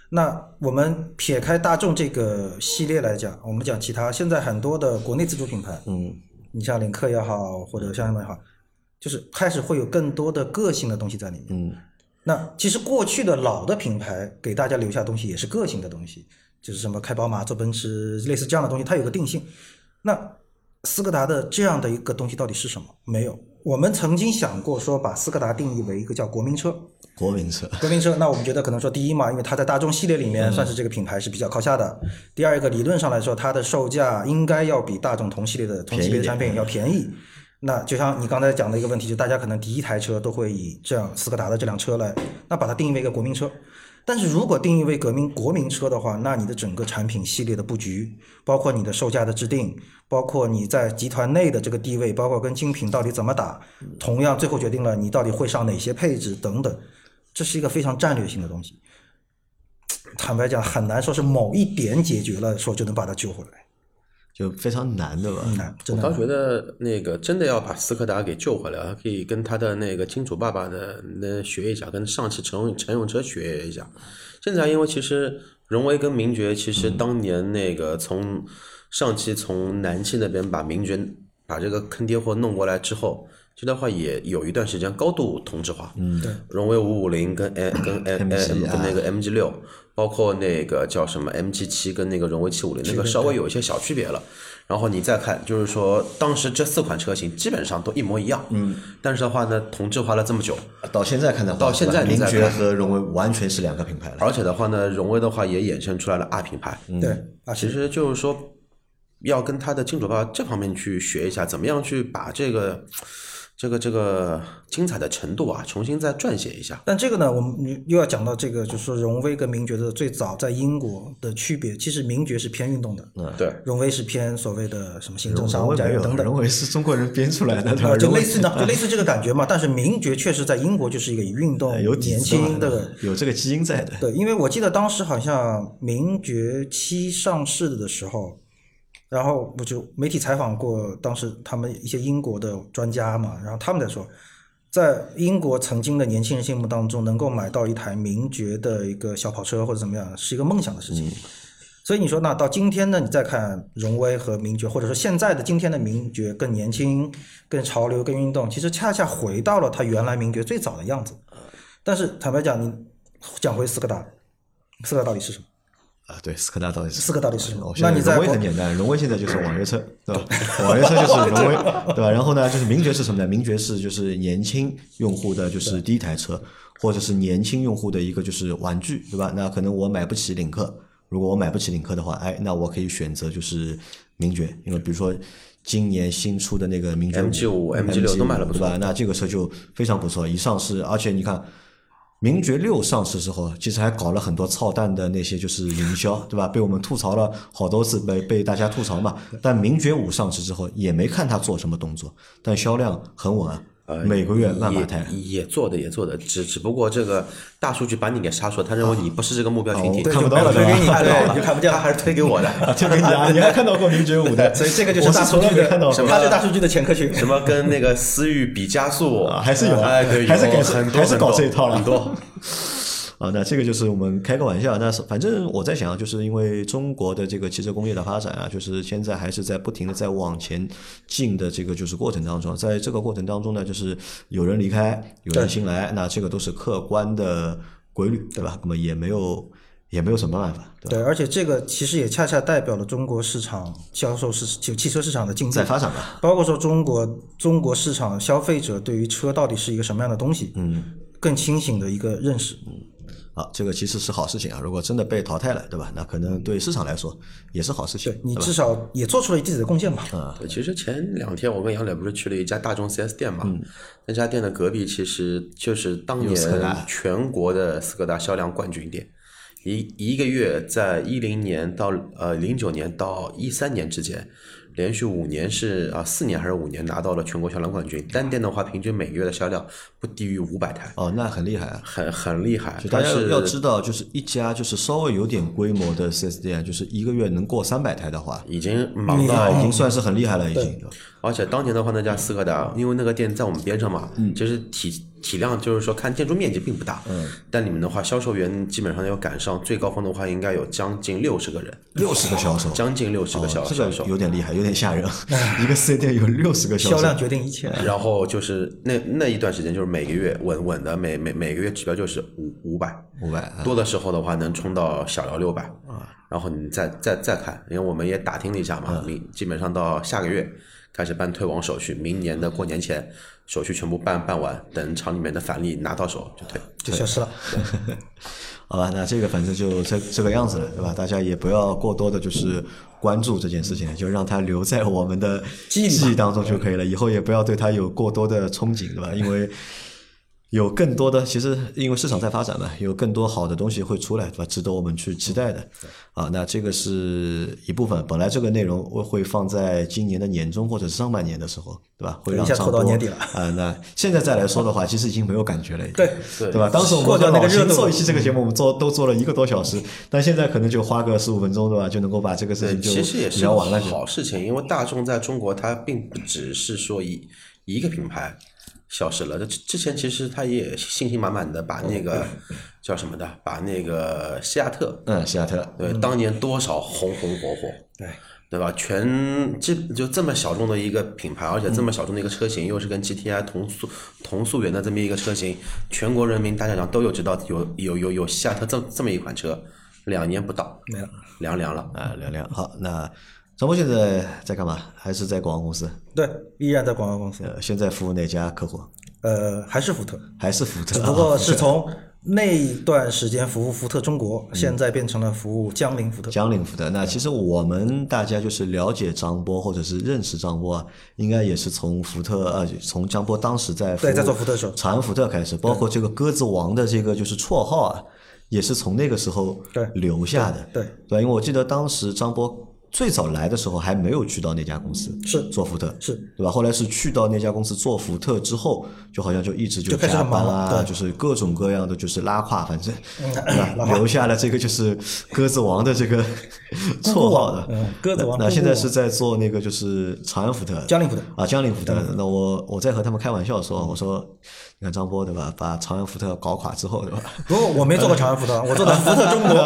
[SPEAKER 3] 那我们撇开大众这个系列来讲，我们讲其他，现在很多的国内自主品牌，
[SPEAKER 2] 嗯，
[SPEAKER 3] 你像领克也好，或者像什么也好，就是开始会有更多的个性的东西在里面。
[SPEAKER 2] 嗯，
[SPEAKER 3] 那其实过去的老的品牌给大家留下东西也是个性的东西，就是什么开宝马、坐奔驰，类似这样的东西，它有个定性。那斯柯达的这样的一个东西到底是什么？没有，我们曾经想过说把斯柯达定义为一个叫国民车。
[SPEAKER 2] 国民车，
[SPEAKER 3] 国民车。那我们觉得可能说第一嘛，因为它在大众系列里面算是这个品牌是比较靠下的。第二一个理论上来说，它的售价应该要比大众同系列的同级别的产品要便宜。<laughs> 那就像你刚才讲的一个问题，就大家可能第一台车都会以这样斯柯达的这辆车来，那把它定义为一个国民车。但是如果定义为革命国民车的话，那你的整个产品系列的布局，包括你的售价的制定，包括你在集团内的这个地位，包括跟精品到底怎么打，同样最后决定了你到底会上哪些配置等等，这是一个非常战略性的东西。坦白讲，很难说是某一点解决了，说就能把它救回来。
[SPEAKER 2] 就非常难的吧？
[SPEAKER 3] 难，
[SPEAKER 4] 我倒觉得那个真的要把斯柯达给救回来，可以跟他的那个金主爸爸的那学一下，跟上汽乘用乘用车学一下。现在因为其实荣威跟名爵，其实当年那个从上汽从南汽那边把名爵把这个坑爹货弄过来之后，这的话也有一段时间高度同质化。
[SPEAKER 2] 嗯，
[SPEAKER 3] 对，
[SPEAKER 4] 荣威五五零跟 M 跟 M M 跟那个 MG 六。包括那个叫什么 MG 七跟那个荣威七五零，那个稍微有一些小区别了。然后你再看，就是说当时这四款车型基本上都一模一样。
[SPEAKER 2] 嗯。
[SPEAKER 4] 但是的话呢，同质化了这么久，
[SPEAKER 2] 到现在看的话，
[SPEAKER 4] 到现在
[SPEAKER 2] 名爵和荣威完全是两个品牌了。
[SPEAKER 4] 而且的话呢，荣威的话也衍生出来了 R 品牌。
[SPEAKER 3] 对，
[SPEAKER 4] 啊，其实就是说要跟它的金主爸爸这方面去学一下，怎么样去把这个。这个这个精彩的程度啊，重新再撰写一下。
[SPEAKER 3] 但这个呢，我们又要讲到这个，就是说荣威跟名爵的最早在英国的区别。其实名爵是偏运动的，
[SPEAKER 2] 嗯，
[SPEAKER 4] 对，
[SPEAKER 3] 荣威是偏所谓的什么行政商务驾驭等等。
[SPEAKER 2] 荣威是中国人编出来的，对吧？
[SPEAKER 3] 就类似呢，就类似这个感觉嘛。但是名爵确实在英国就是一个以运动、有年轻的，
[SPEAKER 2] 有这个基因在的。
[SPEAKER 3] 对，因为我记得当时好像名爵七上市的时候。然后我就媒体采访过当时他们一些英国的专家嘛，然后他们在说，在英国曾经的年轻人心目当中，能够买到一台名爵的一个小跑车或者怎么样，是一个梦想的事情。所以你说那到今天呢，你再看荣威和名爵，或者说现在的今天的名爵更年轻、更潮流、更运动，其实恰恰回到了它原来名爵最早的样子。但是坦白讲，你讲回斯柯达，斯柯达到底是什么？
[SPEAKER 2] 啊，对，斯柯达到底是
[SPEAKER 3] 斯柯到底是什么
[SPEAKER 2] 哦
[SPEAKER 3] 那你在
[SPEAKER 2] 荣威很简单，荣威现在就是网约车，对吧？网约车就是荣威，对吧？然后呢，就是名爵是什么呢？名爵是就是年轻用户的就是第一台车，或者是年轻用户的一个就是玩具，对吧？那可能我买不起领克，如果我买不起领克的话，哎，那我可以选择就是名爵，因为比如说。今年新出的那个名爵
[SPEAKER 4] M G 五 M G 六都买了不错
[SPEAKER 2] 对吧？那这个车就非常不错，一上市，而且你看，名爵六上市之后，其实还搞了很多操蛋的那些就是营销，对吧？被我们吐槽了好多次，被被大家吐槽嘛。但名爵五上市之后，也没看它做什么动作，但销量很稳啊，每个月万马台。
[SPEAKER 4] 呃也也做的也做的，只只不过这个大数据把你给杀出来，他认为你不是这个目标群体，
[SPEAKER 2] 哦看不到了
[SPEAKER 3] 推给你
[SPEAKER 2] 对吧
[SPEAKER 3] 看到了，
[SPEAKER 4] 对，
[SPEAKER 3] 就看不见了。
[SPEAKER 4] 他还是推给我的。
[SPEAKER 2] 就给你啊，<laughs> 你还看到过名爵五的，
[SPEAKER 3] 所以这个就是
[SPEAKER 2] 我
[SPEAKER 3] 大数据的
[SPEAKER 2] 从来没看到
[SPEAKER 3] 什么？他是大数据的前科群。
[SPEAKER 4] 什么跟那个思域比加速
[SPEAKER 2] 啊还是有啊
[SPEAKER 4] 哎，对，
[SPEAKER 2] 还是改
[SPEAKER 4] 有很多
[SPEAKER 2] 还是搞这一套了
[SPEAKER 4] 很多。
[SPEAKER 2] 啊，那这个就是我们开个玩笑。那是反正我在想，就是因为中国的这个汽车工业的发展啊，就是现在还是在不停的在往前进的这个就是过程当中，在这个过程当中呢，就是有人离开，有人新来，那这个都是客观的规律，对吧？那么也没有也没有什么办法，对？
[SPEAKER 3] 对，而且这个其实也恰恰代表了中国市场销售市就汽车市场的竞争
[SPEAKER 2] 在。发展吧。
[SPEAKER 3] 包括说中国中国市场消费者对于车到底是一个什么样的东西，嗯，更清醒的一个认识。
[SPEAKER 2] 好，这个其实是好事情啊。如果真的被淘汰了，对吧？那可能对市场来说也是好事情
[SPEAKER 3] 对，你至少也做出了自己的贡献嘛。
[SPEAKER 4] 对，其实前两天我跟杨磊不是去了一家大众 4S 店嘛，那家店的隔壁其实就是当
[SPEAKER 2] 有斯柯达
[SPEAKER 4] 年全国的斯柯达销量冠军店，一一个月在一零年到呃零九年到一三年之间，连续五年是啊四年还是五年拿到了全国销量冠军，单店的话平均每个月的销量不低于五百台，
[SPEAKER 2] 哦，那很厉害啊。
[SPEAKER 4] 很很厉害。
[SPEAKER 2] 大家
[SPEAKER 4] 但是
[SPEAKER 2] 要知道，就是一家就是稍微有点规模的 4S 店，就是一个月能过三百台的话，
[SPEAKER 4] 已经忙到
[SPEAKER 2] 那已经算是很厉害了，已经。
[SPEAKER 4] 而且当年的话，那家斯柯达，因为那个店在我们边上嘛，其实体体量就是说看建筑面积并不大，嗯，但你们的话，销售员基本上要赶上最高峰的话，应该有将近六十个人，
[SPEAKER 2] 六十个销售，
[SPEAKER 4] 将近六十个销售。
[SPEAKER 2] 有点厉害，有点吓人。<laughs> 一个四 S 店有六十个销售，
[SPEAKER 3] 销量决定一切。
[SPEAKER 4] 然后就是那那一段时间，就是每个月稳稳的，每每每个月指标就是五五百，
[SPEAKER 2] 五百。啊
[SPEAKER 4] 多的时候的话能冲到小聊六百。啊，然后你再再再看，因为我们也打听了一下嘛，明基本上到下个月开始办退网手续，明年的过年前手续全部办办完，等厂里面的返利拿到手就退。
[SPEAKER 3] 就消失了。<laughs>
[SPEAKER 2] 好吧，那这个反正就这这个样子了，对吧？大家也不要过多的就是关注这件事情，就让它留在我们的
[SPEAKER 3] 记忆
[SPEAKER 2] 当中就可以了。以后也不要对它有过多的憧憬，对吧？因为有更多的，其实因为市场在发展嘛，有更多好的东西会出来，对吧？值得我们去期待的。啊，那这个是一部分。本来这个内容会会放在今年的年中或者是上半年的时候，对吧？会让
[SPEAKER 3] 一下拖到年底了
[SPEAKER 2] 啊、那现在再来说的话，<laughs> 其实已经没有感觉了。
[SPEAKER 3] 对
[SPEAKER 4] 对
[SPEAKER 2] 对吧？当时我们做一期这个节目，我们做都做了一个多小时，但现在可能就花个十五分钟，对吧？就能够把这个事，情就
[SPEAKER 4] 其实也是
[SPEAKER 2] 聊完了。
[SPEAKER 4] 好事情，因为大众在中国它并不只是说一一个品牌消失了，这之之前其实他也信心满满的把那个叫什么的，把那个西亚特，
[SPEAKER 2] 嗯，西雅特，
[SPEAKER 4] 对，当年多少红红火火，
[SPEAKER 3] 对，
[SPEAKER 4] 对吧？全这就这么小众的一个品牌，而且这么小众的一个车型，又是跟 GTI 同速同溯源的这么一个车型，全国人民大家长都有知道有有有有西亚特这这么一款车，两年不到
[SPEAKER 3] 没了。
[SPEAKER 4] 凉凉了。
[SPEAKER 2] 啊，凉凉。好，那张波现在在干嘛？还是在广告公司？
[SPEAKER 3] 对，依然在广告公司，
[SPEAKER 2] 呃，现在服务哪家客户？
[SPEAKER 3] 呃，还是福特，
[SPEAKER 2] 还是福特？
[SPEAKER 3] 只不过是从那段时间服务福特中国，现在变成了服务江铃福特。
[SPEAKER 2] 江铃福特。那其实我们大家就是了解张波或者是认识张波啊，应该也是从福特呃，从张波当时在
[SPEAKER 3] 对在做福特的时候
[SPEAKER 2] 长安福特开始，包括这个鸽子王的这个就是绰号啊，也是从那个时候
[SPEAKER 3] 对
[SPEAKER 2] 留下的。
[SPEAKER 3] 对
[SPEAKER 2] 对，因为我记得当时张波最早来的时候还没有去到那家公司，
[SPEAKER 3] 是
[SPEAKER 2] 做福特，
[SPEAKER 3] 是
[SPEAKER 2] 对吧？后来是去到那家公司做福特之后，就好像就一直就
[SPEAKER 3] 就
[SPEAKER 2] 班啊，就是各种各样的就是拉胯，反正对吧？留下了这个就是鸽子王的这个 <laughs> 绰号的。
[SPEAKER 3] 嗯鸽子王
[SPEAKER 2] 那那现在是在做那个就是长安福特，
[SPEAKER 3] 江铃福特
[SPEAKER 2] 啊，江铃福特。那我我在和他们开玩笑说，我说你看张波对吧，把长安福特搞垮之后对吧？
[SPEAKER 3] 不过我没做过长安福特，<laughs> 我做的福特中国。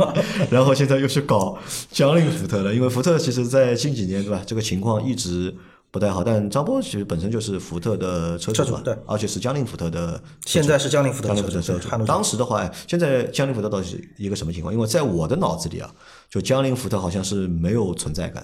[SPEAKER 3] <laughs>
[SPEAKER 2] 然后现在又去搞江铃福特了，因为福特其实在近几年对吧，这个情况一直不太好。但张波其实本身就是福特的车主
[SPEAKER 3] 对
[SPEAKER 2] 而且是江铃福特的。
[SPEAKER 3] 现在是江铃福特的车主，
[SPEAKER 2] 当时的话，哎现在江铃福特到底是一个什么情况？因为在我的脑子里啊，就江铃福特好像是没有存在感。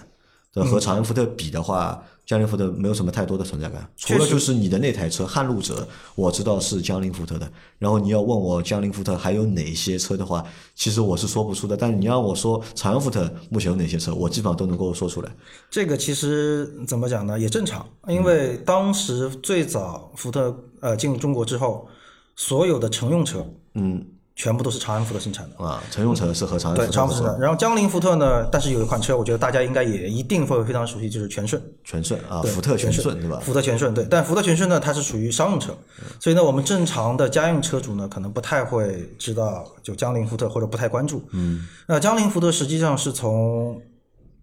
[SPEAKER 2] 对和长安福特比的话，江铃福特没有什么太多的存在感，除了就是你的那台车撼路者，我知道是江铃福特的。然后你要问我江铃福特还有哪些车的话，其实我是说不出的。但是你让我说长安福特目前有哪些车，我基本上都能够说出来。
[SPEAKER 3] 这个其实怎么讲呢，也正常，因为当时最早福特呃进入中国之后，所有的乘用车
[SPEAKER 2] 嗯
[SPEAKER 3] 全部都是长安福特生产的。
[SPEAKER 2] 啊，乘用车是和长安
[SPEAKER 3] 对，
[SPEAKER 2] 福特合作
[SPEAKER 3] 长安福特。然后江铃福特呢，但是有一款车，我觉得大家应该也一定会非常熟悉，就是全顺。
[SPEAKER 2] 全顺啊，福特全
[SPEAKER 3] 顺
[SPEAKER 2] 顺对吧？
[SPEAKER 3] 福特全顺对，但福特全顺呢，它是属于商用车，所以呢，我们正常的家用车主呢，可能不太会知道就江铃福特或者不太关注。嗯，那江铃福特实际上是从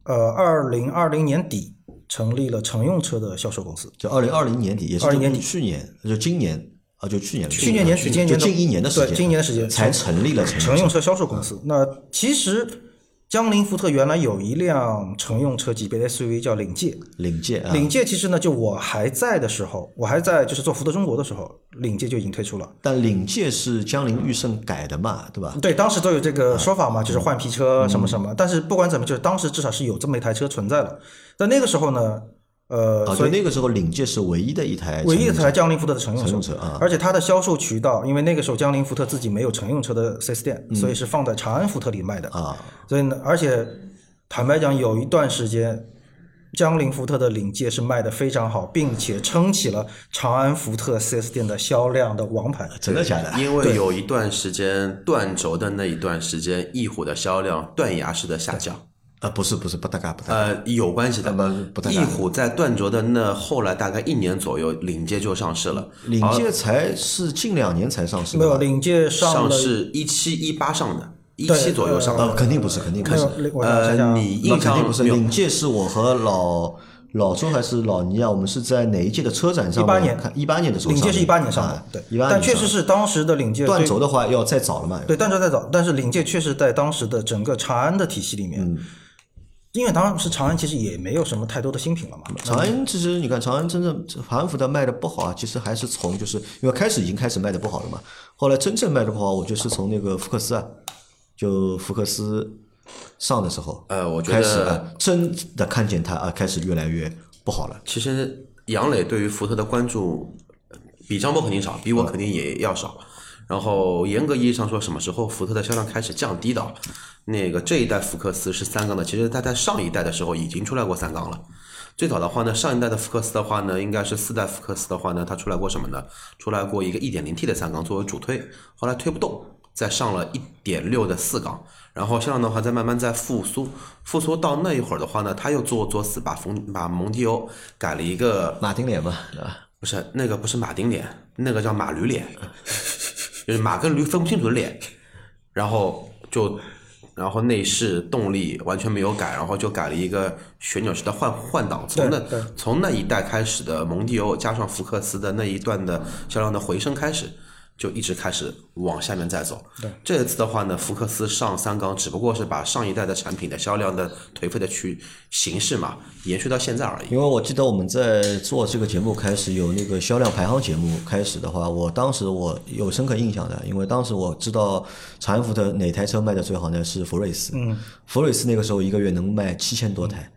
[SPEAKER 3] 呃二零二零年底成立了乘用车的销售公司。
[SPEAKER 2] 就二零二零年底，也是
[SPEAKER 3] 20年底
[SPEAKER 2] 去年，就今年啊，就去年，
[SPEAKER 3] 去年年底，今年
[SPEAKER 2] 就近一年的时
[SPEAKER 3] 对，
[SPEAKER 2] 间，
[SPEAKER 3] 今年的时间
[SPEAKER 2] 才成立了乘
[SPEAKER 3] 乘用车销售公司。那其实江铃福特原来有一辆乘用车级别的 SUV 叫领界，
[SPEAKER 2] 领界啊，
[SPEAKER 3] 领界其实呢，就我还在的时候，我还在就是做福特中国的时候，领界就已经推出了。
[SPEAKER 2] 但领界是江铃驭胜改的嘛，对吧？
[SPEAKER 3] 对，当时都有这个说法嘛，就是换皮车
[SPEAKER 2] 嗯
[SPEAKER 3] 什么什么。但是不管怎么，就是当时至少是有这么一台车存在的。但那个时候呢，呃，
[SPEAKER 2] 啊，
[SPEAKER 3] 所以
[SPEAKER 2] 那个时候领界是唯一的一台
[SPEAKER 3] 唯一的
[SPEAKER 2] 乘用车
[SPEAKER 3] 台江铃福特的乘用
[SPEAKER 2] 车啊
[SPEAKER 3] 而且它的销售渠道，因为那个时候江铃福特自己没有乘用车的 4S 店，所以是放在长安福特里卖的。
[SPEAKER 2] 嗯啊，
[SPEAKER 3] 所以呢，而且坦白讲，有一段时间，江铃福特的领界是卖的非常好，并且撑起了长安福特 4S 店的销量的王牌。
[SPEAKER 2] 真的假的？
[SPEAKER 4] 因为有一段时间断轴的那一段时间，翼虎的销量断崖式的下降。
[SPEAKER 2] 啊，不是不是，不大概不大概，
[SPEAKER 4] 呃，有关系的。
[SPEAKER 2] 不不太大
[SPEAKER 4] 翼虎在断轴的那后来大概一年左右，领界就上市了。
[SPEAKER 2] 领界才是近两年才上市的，
[SPEAKER 3] 没有领界上，
[SPEAKER 4] 上市一七一八上的，一七左右上
[SPEAKER 2] 呃，
[SPEAKER 4] 的。
[SPEAKER 2] 肯定不是，肯定不是，
[SPEAKER 4] 呃，
[SPEAKER 3] 想，
[SPEAKER 4] 你印象
[SPEAKER 2] 肯定不是。领界是我和老老周还是老倪啊，我们是在哪一届的车展上
[SPEAKER 3] 一八
[SPEAKER 2] 年看？一八年的时候，
[SPEAKER 3] 领界是一八年上的
[SPEAKER 2] 啊，
[SPEAKER 3] 对，
[SPEAKER 2] 一八年
[SPEAKER 3] 但确实是当时的领界
[SPEAKER 2] 断
[SPEAKER 3] 对
[SPEAKER 2] 轴的话要再早了嘛，
[SPEAKER 3] 对，断轴再早，但是领界确实在当时的整个长安的体系里面，
[SPEAKER 2] 嗯
[SPEAKER 3] 因为当时长安其实也没有什么太多的新品了嘛，
[SPEAKER 2] 长安其实你看，长安真正长安福特卖的不好啊，其实还是从就是因为开始已经开始卖的不好了嘛，后来真正卖的不好，我觉得是从那个福克斯啊，就福克斯上的时候，
[SPEAKER 4] 呃，我觉得
[SPEAKER 2] 开始啊真的看见它啊，开始越来越不好了。
[SPEAKER 4] 其实杨磊对于福特的关注比张波肯定少，比我肯定也要少。然后严格意义上说，什么时候福特的销量开始降低的？那个这一代福克斯是三缸的，其实它在上一代的时候已经出来过三缸了。最早的话呢，上一代的福克斯的话呢，应该是四代福克斯的话呢，它出来过什么呢？出来过一个 1.0T 的三缸作为主推，后来推不动，再上了1.6的四缸，然后销量的话再慢慢在复苏，复苏到那一会儿的话呢，他又做做四把冯把蒙迪欧改了一个
[SPEAKER 2] 马丁脸嘛，对吧？
[SPEAKER 4] 不是那个不是马丁脸，那个叫马驴脸，<laughs> 就是马跟驴分不清楚的脸，然后就然后内饰动力完全没有改，然后就改了一个旋钮式的换换挡。从那从那一代开始的蒙迪欧加上福克斯的那一段的销量的回升开始，就一直开始往下面再走。
[SPEAKER 3] 对，
[SPEAKER 4] 这次的话呢，福克斯上三缸只不过是把上一代的产品的销量的颓废的去形式嘛延续到现在而已。
[SPEAKER 2] 因为我记得我们在做这个节目开始有那个销量排行节目开始的话，我当时我有深刻印象的，因为当时我知道长安福特哪台车卖的最好呢？是福睿斯。嗯，福睿斯那个时候一个月能卖七千多台。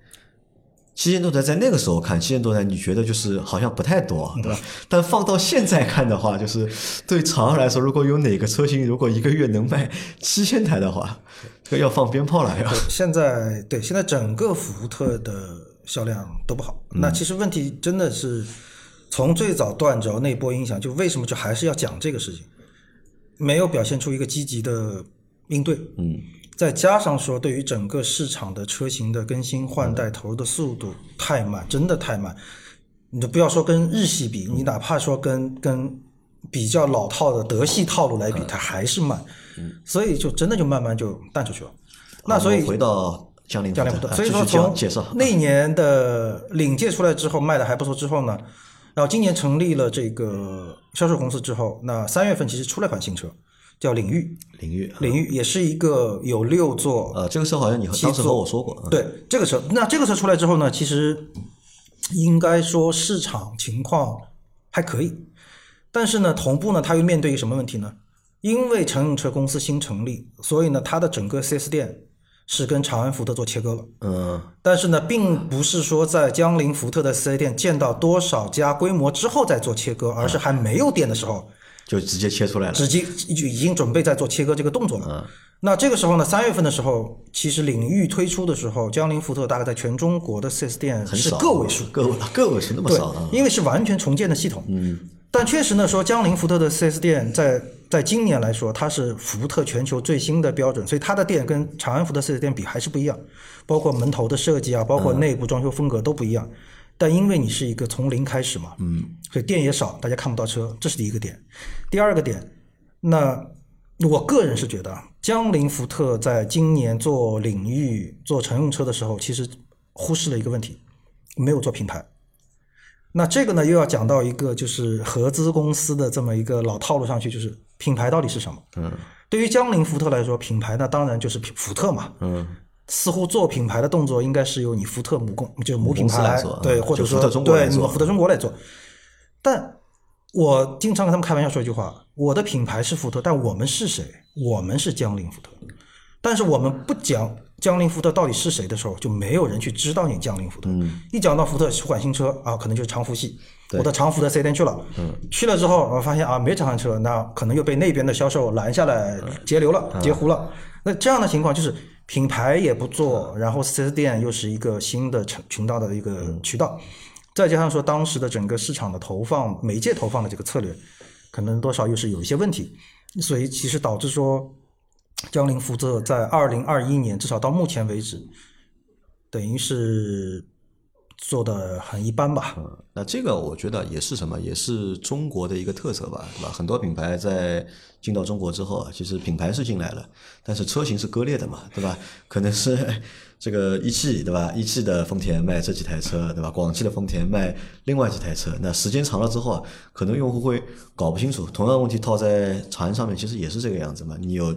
[SPEAKER 2] 七千多台在那个时候看，七千多台你觉得就是好像不太多，对吧？但放到现在看的话，就是对长安来说，如果有哪个车型如果一个月能卖七千台的话，这个要放鞭炮了要。
[SPEAKER 3] 现在对现在整个福特的销量都不好。
[SPEAKER 2] 嗯
[SPEAKER 3] 那其实问题真的是从最早断轴那波影响，就为什么就还是要讲这个事情，没有表现出一个积极的应对。
[SPEAKER 2] 嗯，
[SPEAKER 3] 再加上说对于整个市场的车型的更新换代投入的速度太慢，真的太慢。你就不要说跟日系比，你哪怕说跟跟比较老套的德系套路来比，它还是慢。所以就真的就慢慢就淡出去了。那所以
[SPEAKER 2] 回到江铃
[SPEAKER 3] 江铃福特，
[SPEAKER 2] 啊
[SPEAKER 3] 所以说从那一年的领界出来之后卖的还不错之后呢，然后今年成立了这个销售公司之后，那三月份其实出了款新车，叫领域，
[SPEAKER 2] 领域。
[SPEAKER 3] 领域也是一个有六座，
[SPEAKER 2] 呃，这个车好像你当时和我说过，嗯
[SPEAKER 3] 对这个车，那这个车出来之后呢，其实应该说市场情况还可以，但是呢，同步呢，它又面对一个什么问题呢？因为乘用车公司新成立，所以呢，它的整个 4S 店是跟长安福特做切割了。
[SPEAKER 2] 嗯，
[SPEAKER 3] 但是呢，并不是说在江铃福特的 4S 店见到多少家规模之后再做切割，而是还没有店的时候，
[SPEAKER 2] 就直接切出来了。
[SPEAKER 3] 直接就已经准备在做切割这个动作了。那这个时候呢，三月份的时候，其实领域推出的时候，江铃福特大概在全中国的 4S 店是
[SPEAKER 2] 很少
[SPEAKER 3] 个位数，
[SPEAKER 2] 个位个位数那么
[SPEAKER 3] 对
[SPEAKER 2] 少啊？，
[SPEAKER 3] 因为是完全重建的系统。嗯，但确实呢，说江铃福特的 4S 店在在今年来说，它是福特全球最新的标准，所以它的店跟长安福特 4S 店比还是不一样，包括门头的设计啊，包括内部装修风格都不一样。但因为你是一个从零开始嘛，嗯，所以店也少，大家看不到车，这是第一个点。第二个点，那我个人是觉得啊，江铃福特在今年做领域做乘用车的时候，其实忽视了一个问题，没有做品牌。那这个呢，又要讲到一个就是合资公司的这么一个老套路上去，就是品牌到底是什么？
[SPEAKER 2] 嗯，
[SPEAKER 3] 对于江铃福特来说，品牌呢当然就是品福特嘛。
[SPEAKER 2] 嗯，
[SPEAKER 3] 似乎做品牌的动作应该是由你福特母公就是母品
[SPEAKER 2] 牌来做
[SPEAKER 3] 对，
[SPEAKER 2] 嗯
[SPEAKER 3] 或者说
[SPEAKER 2] 福特中国来做
[SPEAKER 3] 对你们福特中国来做。但我经常跟他们开玩笑说一句话：我的品牌是福特，但我们是谁？我们是江铃福特。但是我们不讲江铃福特到底是谁的时候，就没有人去知道你江铃福特。一讲到福特出款新车啊，可能就是长福系，我到长福的 4S 店去了。去了之后，我发现啊，没长安车，那可能又被那边的销售拦下来截流了、截胡了。那这样的情况就是品牌也不做，然后 4S 店又是一个新的成渠道的一个渠道，再加上说当时的整个市场的投放、媒介投放的这个策略，可能多少又是有一些问题，所以其实导致说江铃福特在二零二一年至少到目前为止，等于是做的很一般吧。
[SPEAKER 2] 那这个我觉得也是什么，也是中国的一个特色吧，对吧？很多品牌在进到中国之后，其实品牌是进来了，但是车型是割裂的嘛，对吧？可能是这个一汽，对吧？一汽的丰田卖这几台车，对吧？广汽的丰田卖另外几台车，那时间长了之后，可能用户会搞不清楚。同样问题套在长安上面，其实也是这个样子嘛。你有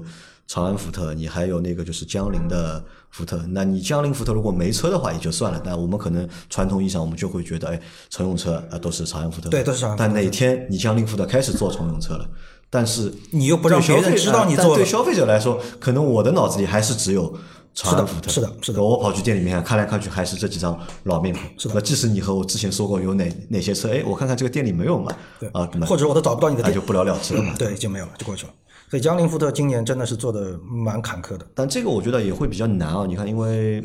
[SPEAKER 2] 长安福特，你还有那个就是江铃的福特。那你江铃福特如果没车的话也就算了，但我们可能传统意义上我们就会觉得，哎，乘用车啊、都是长安福特的。
[SPEAKER 3] 对都是长安福特
[SPEAKER 2] 但哪天你江铃福特开始做乘用车了，但是
[SPEAKER 3] 你又不让别人知道你做了
[SPEAKER 2] 对消费者来说，可能我的脑子里还是只有长安福特。
[SPEAKER 3] 是的是的是的
[SPEAKER 2] 我跑去店里面看来看去，还是这几张老面孔。是的。那即使你和我之前说过有哪哪些车，哎，我看看这个店里没有嘛，
[SPEAKER 3] 对
[SPEAKER 2] 啊，
[SPEAKER 3] 或者我都找不到你的店
[SPEAKER 2] 那就，不了了之了嘛。
[SPEAKER 3] 对，就没有了，就过去了。所以江铃福特今年真的是做的蛮坎坷的。
[SPEAKER 2] 但这个我觉得也会比较难啊。你看，因为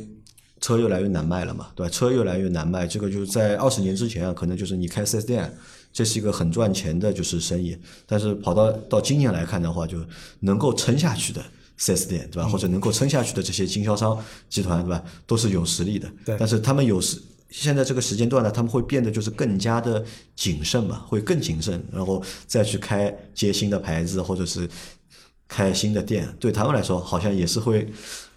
[SPEAKER 2] 车越来越难卖了嘛，对吧？车越来越难卖，这个就是在二十年之前啊，可能就是你开四 S 店，这是一个很赚钱的就是生意。但是跑到到今年来看的话，就能够撑下去的四 S 店，对吧？或者能够撑下去的这些经销商集团，对吧？都是有实力的。
[SPEAKER 3] 对
[SPEAKER 2] 但是他们有时现在这个时间段呢，他们会变得就是更加的谨慎嘛，会更谨慎，然后再去开接新的牌子，或者是开新的店，对他们来说好像也是会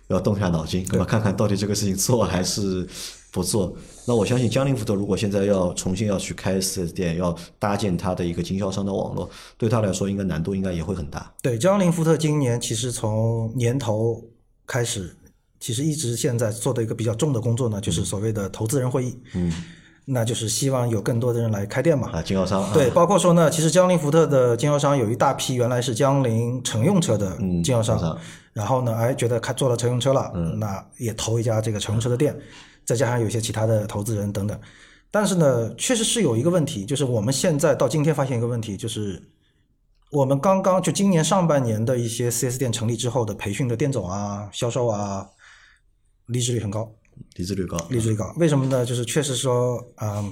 [SPEAKER 2] 要动下脑筋，对吧？看看到底这个事情做还是不做。那我相信江铃福特如果现在要重新要去开四 S 店，要搭建它的一个经销商的网络，对他来说应该难度应该也会很大。
[SPEAKER 3] 对，江铃福特今年其实从年头开始，其实一直现在做的一个比较重的工作呢，就是所谓的投资人会议。嗯，那就是希望有更多的人来开店嘛。
[SPEAKER 2] 啊，经销商啊
[SPEAKER 3] 对，包括说呢，其实江铃福特的经销商有一大批原来是江铃乘用车的
[SPEAKER 2] 嗯
[SPEAKER 3] 经销商，
[SPEAKER 2] 经销商
[SPEAKER 3] 然后呢，哎，觉得开做了乘用车了，那也投一家这个乘用车的店，再加上有些其他的投资人等等。但是呢，确实是有一个问题，就是我们现在到今天发现一个问题，就是我们刚刚就今年上半年的一些 4S 店成立之后的培训的店总啊、销售啊，离职率很高。
[SPEAKER 2] 离职率高，
[SPEAKER 3] 离职率高。为什么呢？就是确实说，嗯，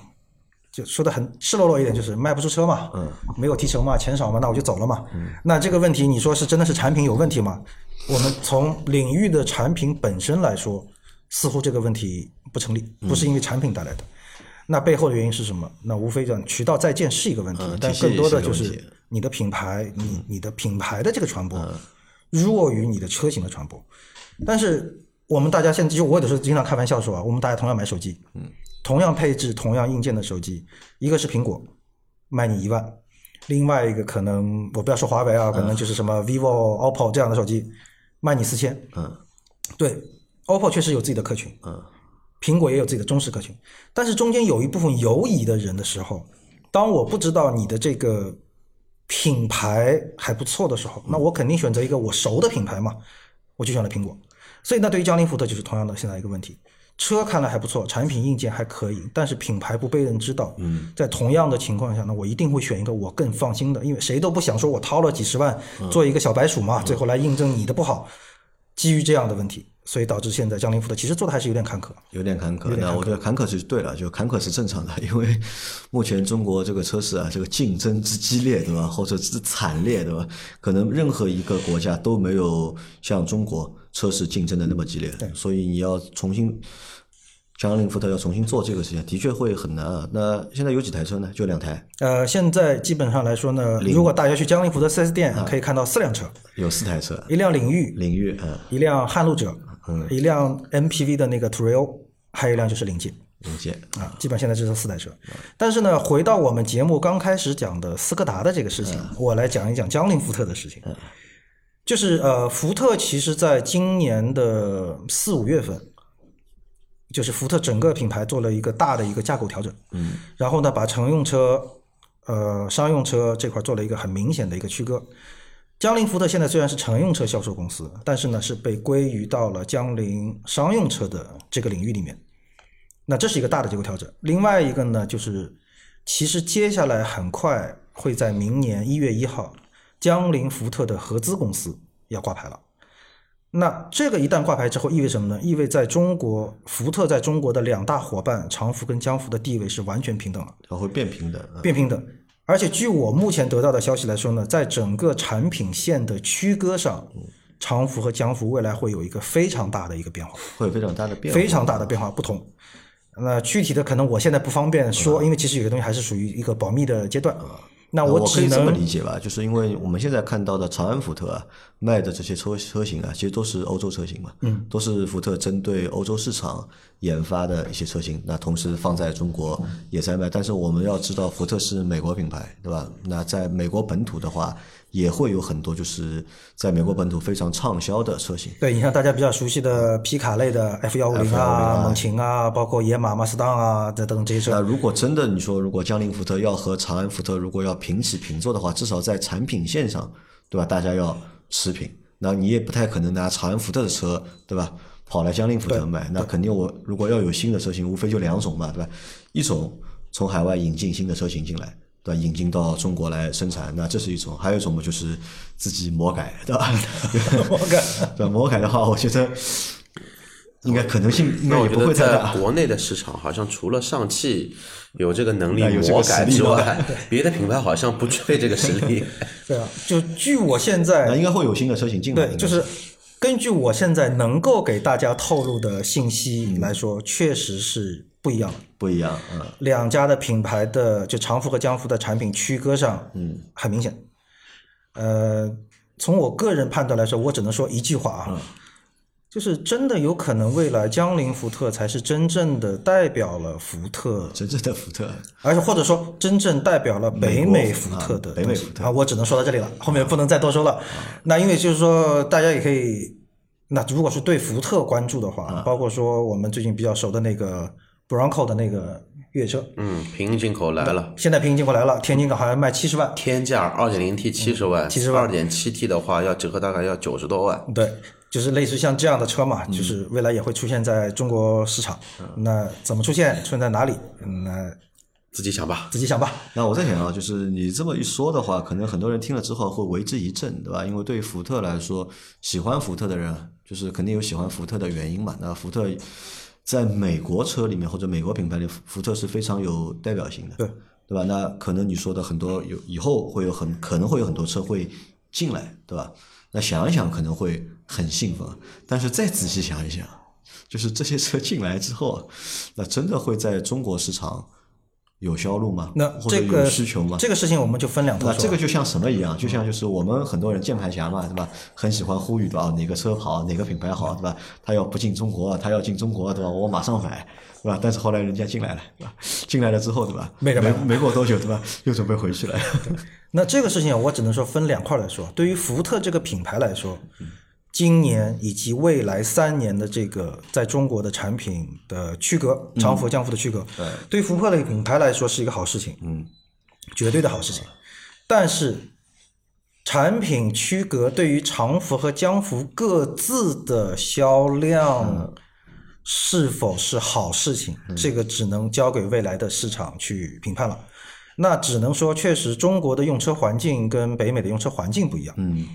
[SPEAKER 3] 就说的很赤裸裸一点，就是卖不出车嘛，嗯，没有提成嘛，钱少嘛，那我就走了嘛。嗯那这个问题，你说是真的是产品有问题吗？我们从领域的产品本身来说，似乎这个问题不成立，不是因为产品带来的。那背后的原因是什么？那无非讲渠道再建是一个问题，
[SPEAKER 2] 嗯
[SPEAKER 3] 但更多的就
[SPEAKER 2] 是
[SPEAKER 3] 你的品牌，你你的品牌的这个传播弱于你的车型的传播。但是我们大家现在就我有的时候经常开玩笑说啊，我们大家同样买手机，嗯，同样配置、同样硬件的手机，一个是苹果卖你一万，另外一个可能我不要说华为啊，可能就是什么 vivo、OPPO 这样的手机卖你四千，
[SPEAKER 2] 嗯，
[SPEAKER 3] 对，OPPO 确实有自己的客群，
[SPEAKER 2] 嗯，
[SPEAKER 3] 苹果也有自己的忠实客群，但是中间有一部分犹疑的人的时候，当我不知道你的这个品牌还不错的时候，那我肯定选择一个我熟的品牌嘛，我就选了苹果。所以那对于江铃福特就是同样的现在一个问题，车看来还不错，产品硬件还可以，但是品牌不被人知道。嗯，在同样的情况下呢，我一定会选一个我更放心的，因为谁都不想说我掏了几十万做一个小白鼠嘛，最后来印证你的不好。基于这样的问题，所以导致现在江铃福特其实做的还是有点坎坷。
[SPEAKER 2] 有点坎坷，那我觉得坎坷是对了，就坎坷是正常的，因为目前中国这个车市啊，这个竞争之激烈，对吧？或者之惨烈，对吧？可能任何一个国家都没有像中国车市竞争的那么激烈，所以你要重新。江铃福特要重新做这个事情，的确会很难啊。那现在有几台车呢？就两台，
[SPEAKER 3] 呃，现在基本上来说呢，如果大家去江铃福特 4S 店，可以看到四辆车，
[SPEAKER 2] 有四台车，
[SPEAKER 3] 一辆领域，
[SPEAKER 2] 领域，嗯，
[SPEAKER 3] 一辆撼路者，嗯一辆 MPV 的那个 Trail，还有一辆就是领界。
[SPEAKER 2] 领界，
[SPEAKER 3] 啊，基本现在就是四台车。但是呢，回到我们节目刚开始讲的斯柯达的这个事情，我来讲一讲江铃福特的事情。就是呃，福特其实在今年的四五月份，就是福特整个品牌做了一个大的一个架构调整。嗯。然后呢，把乘用车、呃商用车这块做了一个很明显的一个区隔。江铃福特现在虽然是乘用车销售公司，但是呢是被归于到了江铃商用车的这个领域里面。那这是一个大的结构调整。另外一个呢，就是其实接下来很快会在明年一月一号，江铃福特的合资公司要挂牌了。那这个一旦挂牌之后，意味什么呢？意味在中国，福特在中国的两大伙伴长福跟江福的地位是完全平等了。
[SPEAKER 2] 它会变平的，嗯
[SPEAKER 3] 变平等。而且据我目前得到的消息来说呢，在整个产品线的区割上，长福和江福未来会有一个非常大的一个变化，
[SPEAKER 2] 会有非常大的变化，
[SPEAKER 3] 非常大的变化不同。那具体的可能我现在不方便说，因为其实有些东西还是属于一个保密的阶段。那
[SPEAKER 2] 我可
[SPEAKER 3] 只
[SPEAKER 2] 以这么理解吧，就是因为我们现在看到的长安福特啊卖的这些车车型啊，其实都是欧洲车型嘛，嗯，都是福特针对欧洲市场研发的一些车型，那同时放在中国也在卖。但是我们要知道，福特是美国品牌，对吧？那在美国本土的话，也会有很多就是在美国本土非常畅销的车型。
[SPEAKER 3] 对你像大家比较熟悉的皮卡类的 F 幺五零
[SPEAKER 2] F150
[SPEAKER 3] 啊、
[SPEAKER 2] 啊
[SPEAKER 3] 猛禽啊，包括野马、马自当啊等等这些车。
[SPEAKER 2] 那如果真的你说，如果江铃福特要和长安福特如果要平起平坐的话，至少在产品线上，对吧？大家要持平。那你也不太可能拿长安福特的车，对吧？跑来江铃福特卖，那肯定我如果要有新的车型，无非就两种嘛，对吧？一种从海外引进新的车型进来，对吧？引进到中国来生产，那这是一种；还有一种嘛，就是自己魔改，对吧？魔改，对吧？魔改的话，我觉得应该可能性应该也不会太大
[SPEAKER 4] 在。国内的市场，好像除了上汽有这个能力
[SPEAKER 2] 哎有这个
[SPEAKER 4] 魔改
[SPEAKER 2] 实力
[SPEAKER 4] 之外，<laughs> 别的品牌好像不具备这个实力。<laughs>
[SPEAKER 3] 对啊，就据我现在 <laughs>
[SPEAKER 2] 那应该会有新的车型进来，
[SPEAKER 3] 对，就是根据我现在能够给大家透露的信息来说，确实是不一样。的。
[SPEAKER 2] 不一样，嗯，
[SPEAKER 3] 两家的品牌的就长福和江福的产品区隔上，嗯，很明显。呃，从我个人判断来说，我只能说一句话啊，就是真的有可能未来江铃福特才是真正的代表了福特，
[SPEAKER 2] 真正的福特，
[SPEAKER 3] 而且或者说真正代表了北美福特的
[SPEAKER 2] 啊北美福特。
[SPEAKER 3] 啊，我只能说到这里了，后面不能再多说了。那因为就是说，大家也可以，那如果是对福特关注的
[SPEAKER 2] 啊
[SPEAKER 3] 话，包括说我们最近比较熟的那个 Bronco 的那个越野车，
[SPEAKER 4] 嗯，平行进口来了，
[SPEAKER 3] 现在平行进口来了，天津港好像卖七十万，
[SPEAKER 4] 天价二点零 T 七十万
[SPEAKER 3] ，70万
[SPEAKER 4] 二点七 T 的话要折合大概要九十多万。
[SPEAKER 3] 对，就是类似像这样的车嘛，
[SPEAKER 2] 嗯
[SPEAKER 3] 就是未来也会出现在中国市场。那怎么出现，出现在哪里？嗯那
[SPEAKER 4] 自己想吧。
[SPEAKER 3] 自己想吧。
[SPEAKER 2] 那我在想啊，就是你这么一说的话，可能很多人听了之后会为之一振，对吧？因为对于福特来说，喜欢福特的人，就是肯定有喜欢福特的原因嘛。那福特在美国车里面或者美国品牌里，福特是非常有代表性的，
[SPEAKER 3] 对
[SPEAKER 2] 对吧？那可能你说的很多有以后会有很可能会有很多车会进来，对吧？那想一想可能会很兴奋，但是再仔细想一想，就是这些车进来之后，那真的会在中国市场有销路吗？
[SPEAKER 3] 那这个
[SPEAKER 2] 需求吗？
[SPEAKER 3] 这个事情我们就分两头说。
[SPEAKER 2] 那这个就像什么一样？就像就是我们很多人键盘侠嘛，对吧？很喜欢呼吁的啊？哪个车好，哪个品牌好，对吧？他要不进中国，他要进中国，对吧？我马上买，对吧？但是后来人家进来了，对吧？进来了之后，对吧？
[SPEAKER 3] 没
[SPEAKER 2] 没没过多久，对吧？又准备回去了。
[SPEAKER 3] 那这个事情我只能说分两块来说。对于福特这个品牌来说，今年以及未来三年的这个在中国的产品的区隔，长幅和降幅的区隔，
[SPEAKER 2] 对。
[SPEAKER 3] 对于福特类品牌来说是一个好事情，
[SPEAKER 2] 嗯，
[SPEAKER 3] 绝对的好事情。但是产品区隔对于长幅和江幅各自的销量是否是好事情，这个只能交给未来的市场去评判了。那只能说，确实中国的用车环境跟北美的用车环境不一样，
[SPEAKER 2] 嗯，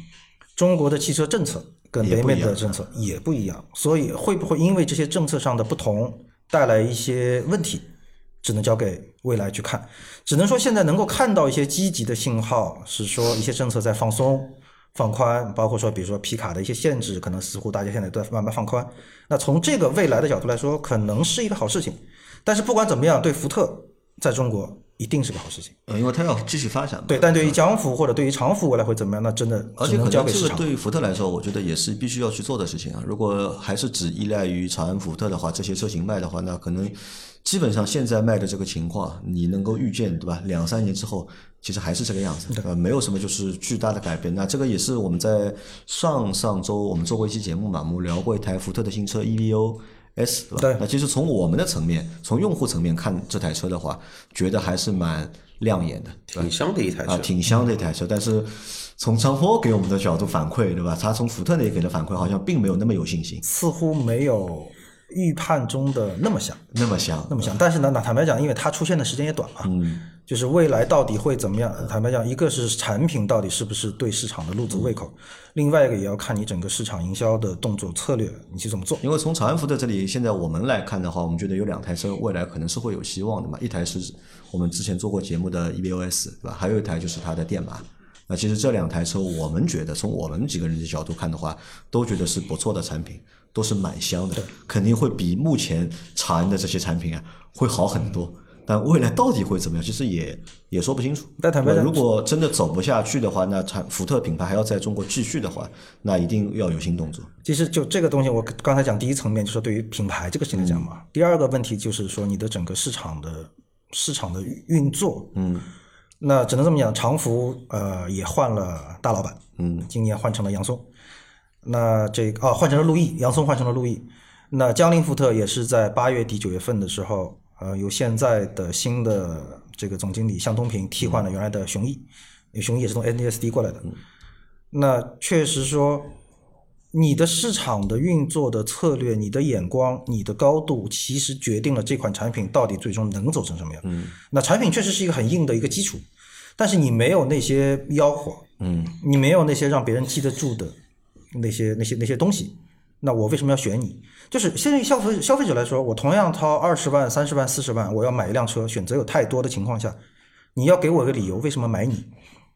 [SPEAKER 3] 中国的汽车政策跟北美的政策也不一样，所以会不会因为这些政策上的不同带来一些问题，只能交给未来去看。只能说现在能够看到一些积极的信号，是说一些政策在放松、放宽，包括说比如说皮卡的一些限制，可能似乎大家现在都在慢慢放宽。那从这个未来的角度来说，可能是一个好事情。但是不管怎么样，对福特在中国一定是个好事情。
[SPEAKER 2] 呃，因为它要继续发展嘛。
[SPEAKER 3] 对，但对于江幅或者对于长福未来会怎么样？那真的
[SPEAKER 2] 而且可
[SPEAKER 3] 只能交给市场。
[SPEAKER 2] 这个对于福特来说，我觉得也是必须要去做的事情啊。如果还是只依赖于长安福特的话，这些车型卖的话，那可能基本上现在卖的这个情况，你能够预见，对吧？两三年之后，其实还是这个样子，呃，没有什么就是巨大的改变。那这个也是我们在上上周我们做过一期节目嘛，我们聊过一台福特的新车 EVO。S 对吧？
[SPEAKER 3] 对
[SPEAKER 2] 那其实从我们的层面，从用户层面看这台车的话，觉得还是蛮亮眼的，
[SPEAKER 4] 挺香的一台
[SPEAKER 2] 啊，
[SPEAKER 4] 车。
[SPEAKER 2] 挺香的一台车，但是从张波给我们的角度反馈，对吧？他从福特那里给的反馈好像并没有那么有信心，
[SPEAKER 3] 似乎没有预判中的那么香，
[SPEAKER 2] 那么香，
[SPEAKER 3] 那么香。但是呢，那坦白讲，因为它出现的时间也短嘛，
[SPEAKER 2] 嗯，
[SPEAKER 3] 就是未来到底会怎么样？坦白讲，一个是产品到底是不是对市场的路子胃口，另外一个也要看你整个市场营销的动作策略，你去怎么做。
[SPEAKER 2] 因为从长安福特这里，现在我们来看的话，我们觉得有两台车未来可能是会有希望的嘛。一台是我们之前做过节目的 EVOS，对吧？还有一台就是它的电马。那其实这两台车，我们觉得从我们几个人的角度看的话，都觉得是不错的产品，都是蛮香的，肯定会比目前长安的这些产品啊会好很多。但未来到底会怎么样，其实也也说不清楚。
[SPEAKER 3] 但坦白
[SPEAKER 2] 如果真的走不下去的话，那产福特品牌还要在中国继续的话，那一定要有新动作。
[SPEAKER 3] 其实就这个东西，我刚才讲第一层面就是对于品牌这个事情来讲嘛。第二个问题就是说你的整个市场的市场的运作，
[SPEAKER 2] 嗯，
[SPEAKER 3] 那只能这么讲，长福呃也换了大老板，
[SPEAKER 2] 嗯，
[SPEAKER 3] 今年换成了杨松，那这个啊换成了陆毅，杨松换成了陆毅，那江铃福特也是在八月底九月份的时候，呃由现在的新的这个总经理向东平替换了原来的熊毅，熊毅也是从 NDSD 过来的，那确实说。你的市场的运作的策略、你的眼光、你的高度，其实决定了这款产品到底最终能走成什么样。嗯，那产品确实是一个很硬的一个基础，但是你没有那些吆喝，
[SPEAKER 2] 嗯，
[SPEAKER 3] 你没有那些让别人记得住的那些那些那些东西，那我为什么要选你？就是现在消费消费者来说，我同样掏二十万、三十万、四十万，我要买一辆车，选择有太多的情况下，你要给我一个理由，为什么买你？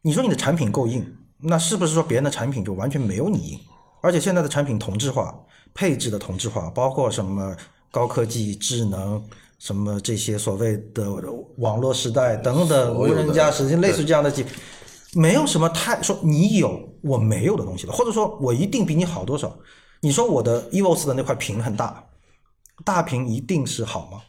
[SPEAKER 3] 你说你的产品够硬，那是不是说别人的产品就完全没有你硬？而且现在的产品同质化，配置的同质化，包括什么高科技、智能，什么这些所谓的网络时代等等，无人驾驶，类似这样的几，没有什么太说你有我没有的东西了，或者说我一定比你好多少？你说我的 EVOS 的那块屏很大，大屏一定是好吗？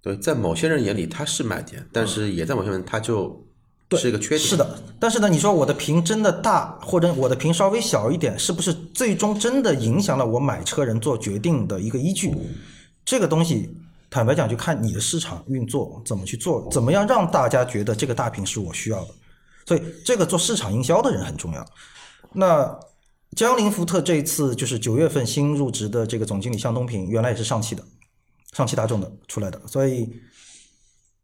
[SPEAKER 4] 对，在某些人眼里它是卖点，但是也在某些人它就是一个缺点。
[SPEAKER 3] 是的，但是呢，你说我的屏真的大，或者我的屏稍微小一点，是不是最终真的影响了我买车人做决定的一个依据？这个东西，坦白讲，就看你的市场运作怎么去做，怎么样让大家觉得这个大屏是我需要的。所以，这个做市场营销的人很重要。那江铃福特这一次就是九月份新入职的这个总经理向东平，原来也是上汽的，上汽大众的出来的，所以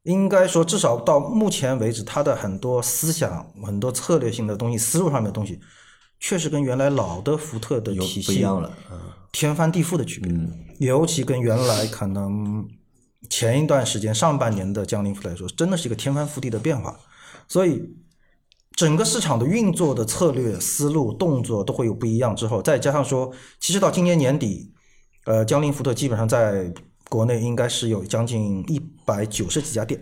[SPEAKER 3] 应该说，至少到目前为止，他的很多思想、很多策略性的东西、思路上面的东西，确实跟原来老的福特的
[SPEAKER 2] 有
[SPEAKER 3] 体系
[SPEAKER 2] 不一样了，嗯
[SPEAKER 3] 天翻地覆的区别。尤其跟原来可能前一段时间上半年的江铃福特来说，真的是一个天翻覆地的变化。所以，整个市场的运作的策略、思路、动作都会有不一样。之后，再加上说，其实到今年年底，呃，江铃福特基本上在国内应该是有将近一百九十几家店，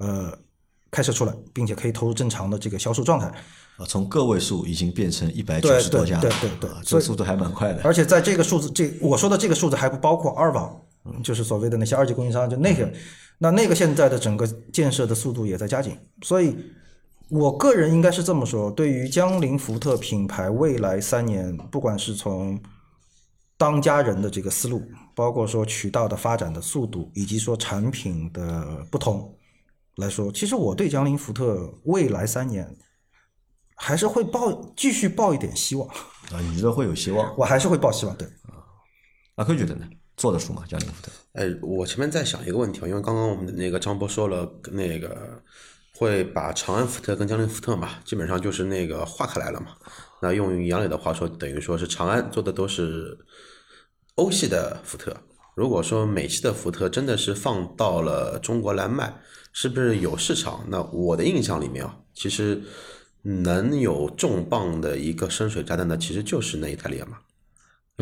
[SPEAKER 3] 呃，开设出来，并且可以投入正常的这个销售状态。
[SPEAKER 2] 啊，从个位数已经变成一百九十多家了，
[SPEAKER 3] 对对对
[SPEAKER 2] 这
[SPEAKER 3] 所以
[SPEAKER 2] 个速度还蛮快的。
[SPEAKER 3] 而且在这个数字，这我说的这个数字还不包括二网，就是所谓的那些二级供应商，就那个，那那个现在的整个建设的速度也在加紧，所以我个人应该是这么说，对于江铃福特品牌未来三年，不管是从当家人的这个思路，包括说渠道的发展的速度，以及说产品的不同来说，其实我对江铃福特未来三年还是会抱继续抱一点希望，
[SPEAKER 2] 啊，你觉得会有希望？<laughs>
[SPEAKER 3] 我还是会抱希望。对啊，
[SPEAKER 2] 阿坤觉得呢？做得出吗？江铃福特？
[SPEAKER 4] 哎，我前面在想一个问题啊，因为刚刚我们的那个张波说了，那个会把长安福特跟江铃福特嘛，基本上就是那个划开来了嘛。那用杨磊的话说，等于说是长安做的都是欧系的福特。如果说美系的福特真的是放到了中国来卖，是不是有市场？那我的印象里面啊，其实能有重磅的一个深水炸弹的，其实就是那一台烈马。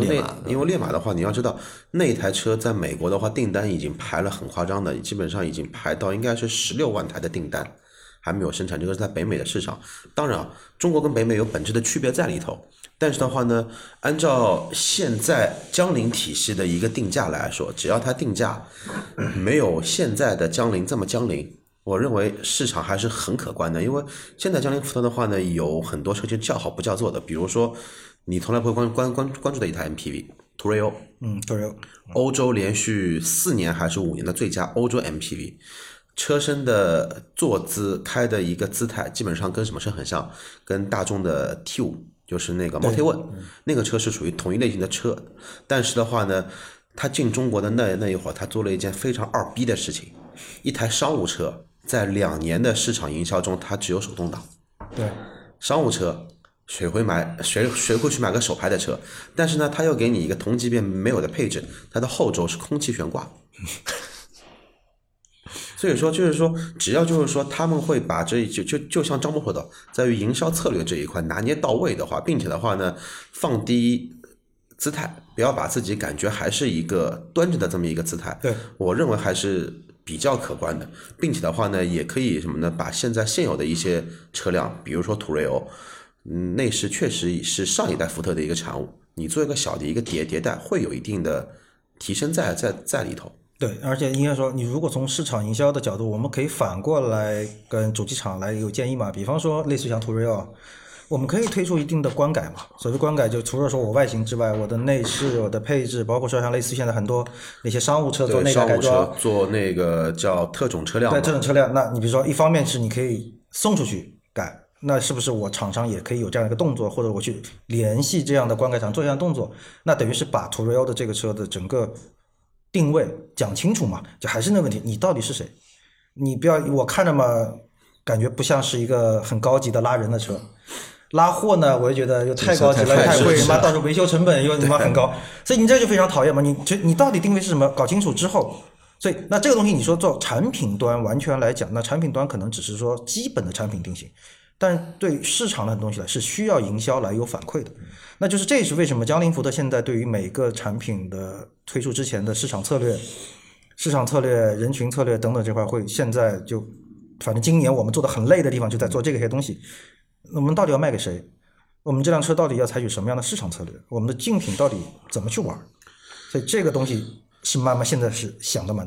[SPEAKER 4] 因为
[SPEAKER 2] 烈马
[SPEAKER 4] 因为烈马的话，你要知道那一台车在美国的话，订单已经排了很夸张的，基本上已经排到应该是十六万台的订单，还没有生产。这个是在北美的市场。当然，啊，中国跟北美有本质的区别在里头。但是的话呢，按照现在江铃体系的一个定价来说，只要它定价没有现在的江铃这么江铃，我认为市场还是很可观的。因为现在江铃福特的话呢，有很多车就叫好不叫座的，比如说你从来不会关关关关注的一台 MPV 途锐欧，
[SPEAKER 3] 嗯，途锐。
[SPEAKER 4] 欧欧洲连续四年还是五年的最佳欧洲 MPV，车身的坐姿开的一个姿态，基本上跟什么车很像？跟大众的 T 五，就是那个 Multi One，那个车是属于同一类型的车。但是的话呢，他进中国的那那一会儿，他做了一件非常二逼的事情，一台商务车在两年的市场营销中，它只有手动挡。
[SPEAKER 3] 对，
[SPEAKER 4] 商务车，谁会买？谁谁会去买个手排的车？但是呢，它又给你一个同级别没有的配置，它的后轴是空气悬挂。<laughs> 所以说，就是说，只要就是说，他们会把这就就就像张波说的，在于营销策略这一块拿捏到位的话，并且的话呢，放低姿态，不要把自己感觉还是一个端着的这么一个姿态。
[SPEAKER 3] 对，
[SPEAKER 4] 我认为还是比较可观的，并且的话呢，也可以什么呢？把现在现有的一些车辆，比如说途锐欧，嗯，内饰确实是上一代福特的一个产物，你做一个小的一个迭迭代，会有一定的提升在在在里头。
[SPEAKER 3] 对，而且应该说，你如果从市场营销的角度，我们可以反过来跟主机厂来有建议嘛。比方说，类似像途锐欧，我们可以推出一定的观改嘛。所谓观改，就除了说我外形之外，我的内饰、我的配置，包括说像类似现在很多那些商务车做
[SPEAKER 4] 对，
[SPEAKER 3] 内
[SPEAKER 4] 商务车
[SPEAKER 3] 改改装，
[SPEAKER 4] 做那个叫特种车辆，
[SPEAKER 3] 对特种车辆，那你比如说一方面是你可以送出去改，那是不是我厂商也可以有这样一个动作，或者我去联系这样的灌溉厂做这样的动作？那等于是把途锐欧的这个车的整个定位讲清楚嘛？就还是那问题，你到底是谁？你不要我看着嘛，感觉不像是一个很高级的拉人的车。拉货呢，我就觉得又太高级了，
[SPEAKER 2] 太
[SPEAKER 3] 太贵，
[SPEAKER 2] 是
[SPEAKER 3] 妈到时候维修成本又他妈很高，所以你这就非常讨厌嘛。你这你到底定位是什么？搞清楚之后，所以那这个东西你说做产品端完全来讲，那产品端可能只是说基本的产品定型，但对市场的东西来是需要营销来有反馈的。那就是这也是为什么江铃福特现在对于每个产品的推出之前的市场策略、市场策略、人群策略等等这块会现在就，反正今年我们做的很累的地方就在做这些东西。我们到底要卖给谁？我们这辆车到底要采取什么样的市场策略？我们的竞品到底怎么去玩？所以这个东西是慢慢现在是想的蛮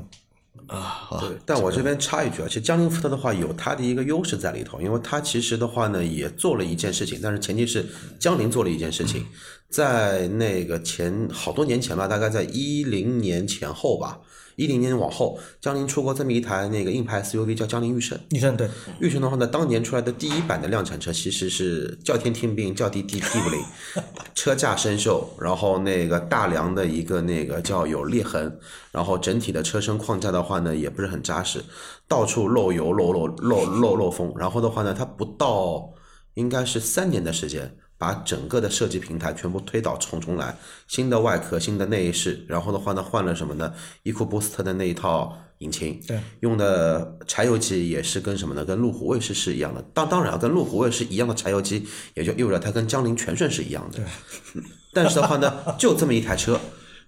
[SPEAKER 2] 啊，
[SPEAKER 4] 对，但我这边插一句啊，其实江铃福特的话有它的一个优势在里头，因为它其实的话呢也做了一件事情，但是前提是江铃做了一件事情，在那个前好多年前吧，大概在一零年前后吧，一零年往后，江铃出过这么一台那个硬派 SUV 叫江铃驭胜。
[SPEAKER 3] 驭胜对
[SPEAKER 4] 驭胜的话呢，当年出来的第一版的量产车其实是叫天听命，叫地地地不灵，<laughs> 车架生锈，然后那个大梁的一个那个叫有裂痕，然后整体的车身框架的话呢也不是很扎实，到处漏油漏漏漏漏漏风，然后的话呢，它不到应该是三年的时间。把整个的设计平台全部推倒重重来，新的外壳、新的内饰，然后的话呢，换了什么呢？EcoBoost 的那一套引擎，
[SPEAKER 3] 对，
[SPEAKER 4] 用的柴油机也是跟什么呢？跟路虎卫士是一样的。当当然啊，跟路虎卫士一样的柴油机，也就意味着它跟江铃全顺是一样的。对但是的话呢，就这么一台车，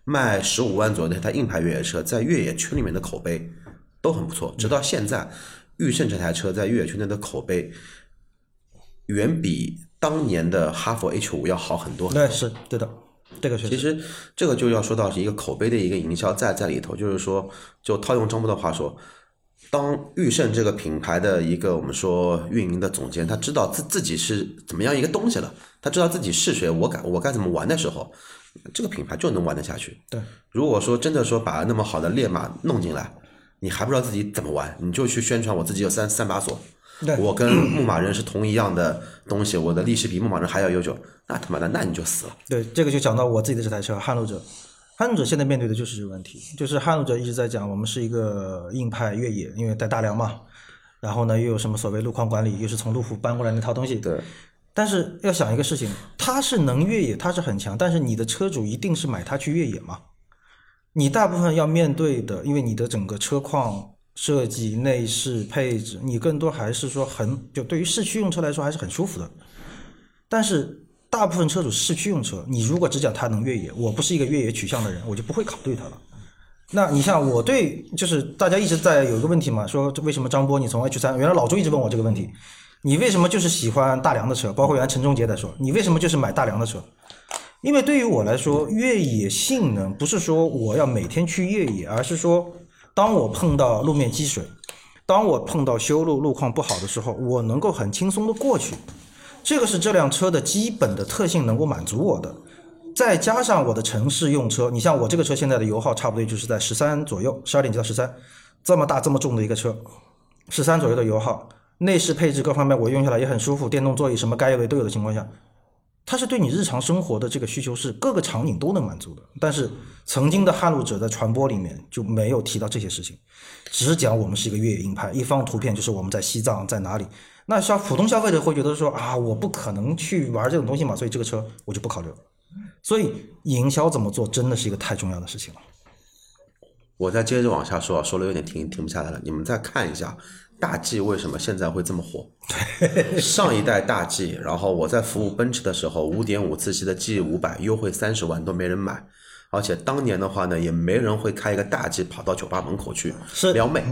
[SPEAKER 4] 卖十五万左右的一台硬派越野车，在越野圈里面的口碑都很不错。直到现在，驭胜这台车在越野圈内的口碑远比当年的哈佛 H 五要好很多。
[SPEAKER 3] 对是对的，这个确实
[SPEAKER 4] 其
[SPEAKER 3] 实
[SPEAKER 4] 实这个就要说到是一个口碑的一个营销在在里头，就是说，就套用张波的话说，当驭胜这个品牌的一个我们说运营的总监，他知道自自己是怎么样一个东西了，他知道自己是谁，我该我该怎么玩的时候，这个品牌就能玩得下去。
[SPEAKER 3] 对，
[SPEAKER 4] 如果说真的说把那么好的烈马弄进来，你还不知道自己怎么玩，你就去宣传我自己有三三把锁，
[SPEAKER 3] 对
[SPEAKER 4] 我跟牧马人是同一样的东西，我的历史比牧马人还要悠久，那他妈的那你就死了。
[SPEAKER 3] 对，这个就讲到我自己的这台车撼路者。撼路者现在面对的就是这个问题，就是撼路者一直在讲我们是一个硬派越野，因为带大梁嘛，然后呢又有什么所谓路况管理，又是从路虎搬过来那套东西。
[SPEAKER 4] 对，
[SPEAKER 3] 但是要想一个事情，它是能越野，它是很强，但是你的车主一定是买它去越野吗？你大部分要面对的，因为你的整个车况设计、内饰配置，你更多还是说很就对于市区用车来说还是很舒服的。但是大部分车主市区用车，你如果只讲它能越野，我不是一个越野取向的人，我就不会考虑它了。那你像我对，就是大家一直在有一个问题嘛，说为什么张波你从 H 三，原来老朱一直问我这个问题，你为什么就是喜欢大梁的车？包括原来陈忠杰在说，你为什么就是买大梁的车？因为对于我来说，越野性能不是说我要每天去越野，而是说当我碰到路面积水，当我碰到修路路况不好的时候，我能够很轻松的过去。这个是这辆车的基本的特性能够满足我的，再加上我的城市用车，你像我这个车现在的油耗差不多就是在十三左右，十二点几到十三，这么大这么重的一个车，十三左右的油耗，内饰配置各方面我用下来也很舒服，电动座椅什么该有的都有的情况下，它是对你日常生活的这个需求是各个场景都能满足的。但是曾经的撼路者在传播里面就没有提到这些事情，只讲我们是一个越野硬派，一方图片就是我们在西藏在哪里。那像普通消费者会觉得说啊，我不可能去玩这种东西嘛，所以这个车我就不考虑了。所以营销怎么做真的是一个太重要的事情了。
[SPEAKER 4] 我再接着往下说，说了有点停停不下来了。你们再看一下大 G 为什么现在会这么火？上一代大 G，然后我在服务奔驰的时候，五点五自吸的 G 五百优惠三十万都没人买，而且当年的话呢，也没人会开一个大 G 跑到酒吧门口去撩妹。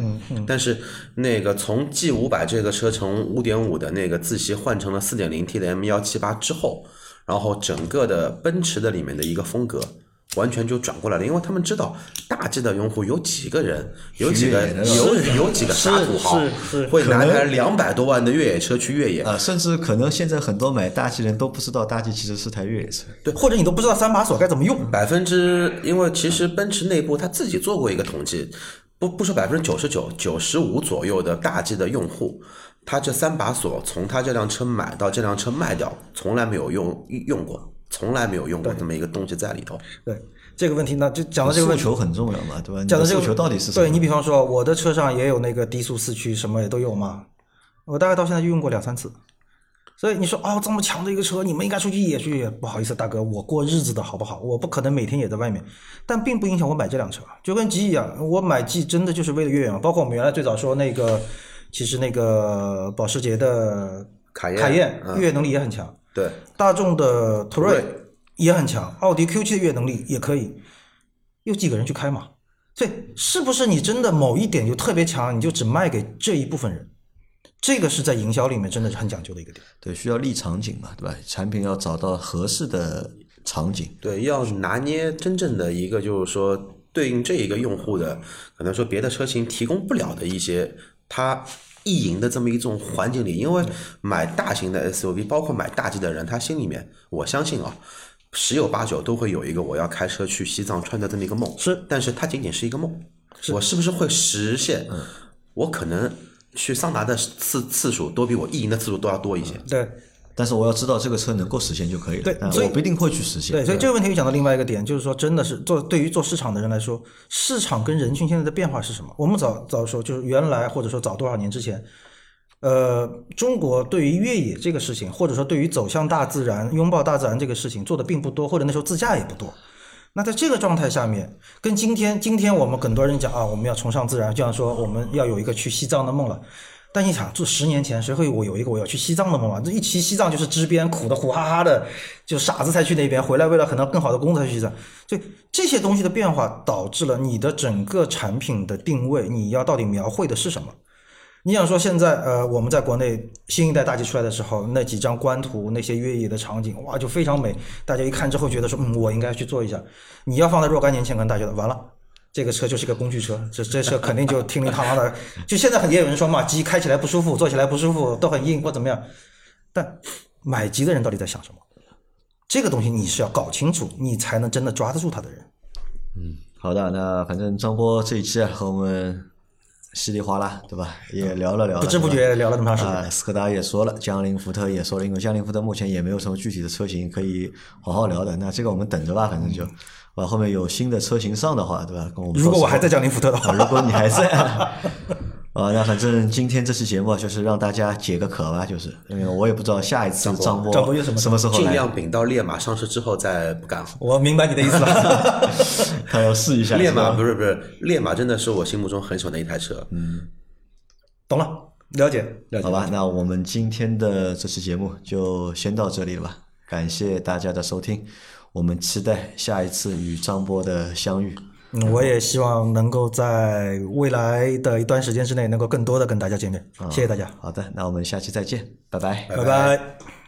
[SPEAKER 4] 但是那个从 G 五百这个车从五点五的那个自吸换成了四点零 T 的 M 幺七八之后，然后整个的奔驰的里面的一个风格。完全就转过来了，因为他们知道大 G 的用户有几个人，有几个有有几个傻土豪
[SPEAKER 3] 是是
[SPEAKER 4] 会拿台两百多万的越野车去越野，
[SPEAKER 2] 啊，甚至可能现在很多买大 G 人都不知道大 G 其实是台越野车。
[SPEAKER 3] 对，或者你都不知道三把锁该怎么用。
[SPEAKER 4] 百分之，因为其实奔驰内部他自己做过一个统计，不不说百分之九十九，九十五左右的大 G 的用户，他这三把锁从他这辆车买到这辆车卖掉，从来没有用用过，从来没有用过这么一个东西在里头。
[SPEAKER 3] 对这个问题呢，就讲到这个问题，
[SPEAKER 2] 诉求很重要嘛，对吧？你
[SPEAKER 3] 讲到这个
[SPEAKER 2] 的诉求到底是什么？
[SPEAKER 3] 对你比方说，我的车上也有那个低速四驱，什么也都有嘛。我大概到现在就用过两三次。所以你说哦，这么强的一个车，你们应该出去野去。不好意思，大哥，我过日子的好不好？我不可能每天也在外面，但并不影响我买这辆车。就跟 G 一样，我买 G 真的就是为了越野嘛。包括我们原来最早说那个，其实那个保时捷的
[SPEAKER 4] 卡宴
[SPEAKER 3] 卡宴
[SPEAKER 4] 嗯
[SPEAKER 3] 越野能力也很强，
[SPEAKER 4] 对，
[SPEAKER 3] 大众的途锐
[SPEAKER 4] 锐
[SPEAKER 3] 也很强，奥迪 Q 7的越野能力也可以，有几个人去开嘛？所以是不是你真的某一点就特别强，你就只卖给这一部分人？这个是在营销里面真的是很讲究的一个点。
[SPEAKER 2] 对，需要立场景嘛，对吧？产品要找到合适的场景。
[SPEAKER 4] 对，要拿捏真正的一个就是说对应这一个用户的，可能说别的车型提供不了的一些他意淫的这么一种环境里，因为买大型的 SUV，包括买大 G 的人，他心里面我相信啊。十有八九都会有一个我要开车去西藏穿的这么一个梦，
[SPEAKER 3] 是
[SPEAKER 4] 但是它仅仅是一个梦，我是不是会实现？我可能去桑拿的次次数都比我意淫的次数都要多一些。
[SPEAKER 3] 对
[SPEAKER 2] 但是我要知道这个车能够实现就可以了，
[SPEAKER 3] 对所以
[SPEAKER 2] 我不一定会去实现。
[SPEAKER 3] 对，所以这个问题又讲到另外一个点，就是说，真的是做对于做市场的人来说，市场跟人群现在的变化是什么？我们早早说，就是原来或者说早多少年之前，呃，中国对于越野这个事情，或者说对于走向大自然、拥抱大自然这个事情做的并不多，或者那时候自驾也不多。那在这个状态下面，跟今天今天我们很多人讲啊，我们要崇尚自然，就像说我们要有一个去西藏的梦了。但你想，就十年前谁会我有一个我要去西藏的梦啊？这一去西藏就是支边苦的苦哈哈的，就傻子才去那边，回来为了可能更好的工作才去西藏。所以这些东西的变化导致了你的整个产品的定位，你要到底描绘的是什么？你想说现在呃，我们在国内新一代大 G 出来的时候，那几张官图，那些越野的场景，哇，就非常美。大家一看之后觉得说，嗯，我应该去做一下。你要放在若干年前，可能大家觉得完了，这个车就是个工具车，这这车肯定就叮铃当啷的。就现在很也有人说嘛，机开起来不舒服，坐起来不舒服，都很硬或怎么样。但买机的人到底在想什么？这个东西你是要搞清楚，你才能真的抓得住他的人。
[SPEAKER 2] 嗯好的，那反正张波这一期啊，和我们稀里哗啦，对吧？也聊了聊了，
[SPEAKER 3] 不知不觉聊了这么长时间。
[SPEAKER 2] 啊，斯柯达也说了，江铃福特也说了，因为江铃福特目前也没有什么具体的车型可以好好聊的，那这个我们等着吧，反正就，啊，后面有新的车型上的话，对吧？跟我们
[SPEAKER 3] 如果我还在江铃福特的
[SPEAKER 2] 啊，
[SPEAKER 3] 话，
[SPEAKER 2] 如果你还在啊，那反正今天这期节目就是让大家解个渴吧，就是因为我也不知道下一次张波
[SPEAKER 3] 张波又什么
[SPEAKER 2] 什么时候来，
[SPEAKER 4] 尽量等到烈马上市之后再不干。
[SPEAKER 3] 我明白你的意思了。<laughs>
[SPEAKER 2] 他要试一下。
[SPEAKER 4] 烈马不是不是，烈马真的是我心目中很喜欢的一台车。
[SPEAKER 3] 嗯懂了，了解，了解。
[SPEAKER 2] 好吧，那我们今天的这期节目就先到这里了吧，感谢大家的收听，我们期待下一次与张波的相遇。
[SPEAKER 3] 嗯，我也希望能够在未来的一段时间之内，能够更多的跟大家见面。谢谢大家，
[SPEAKER 2] 好的，那我们下期再见，拜拜。
[SPEAKER 3] 拜拜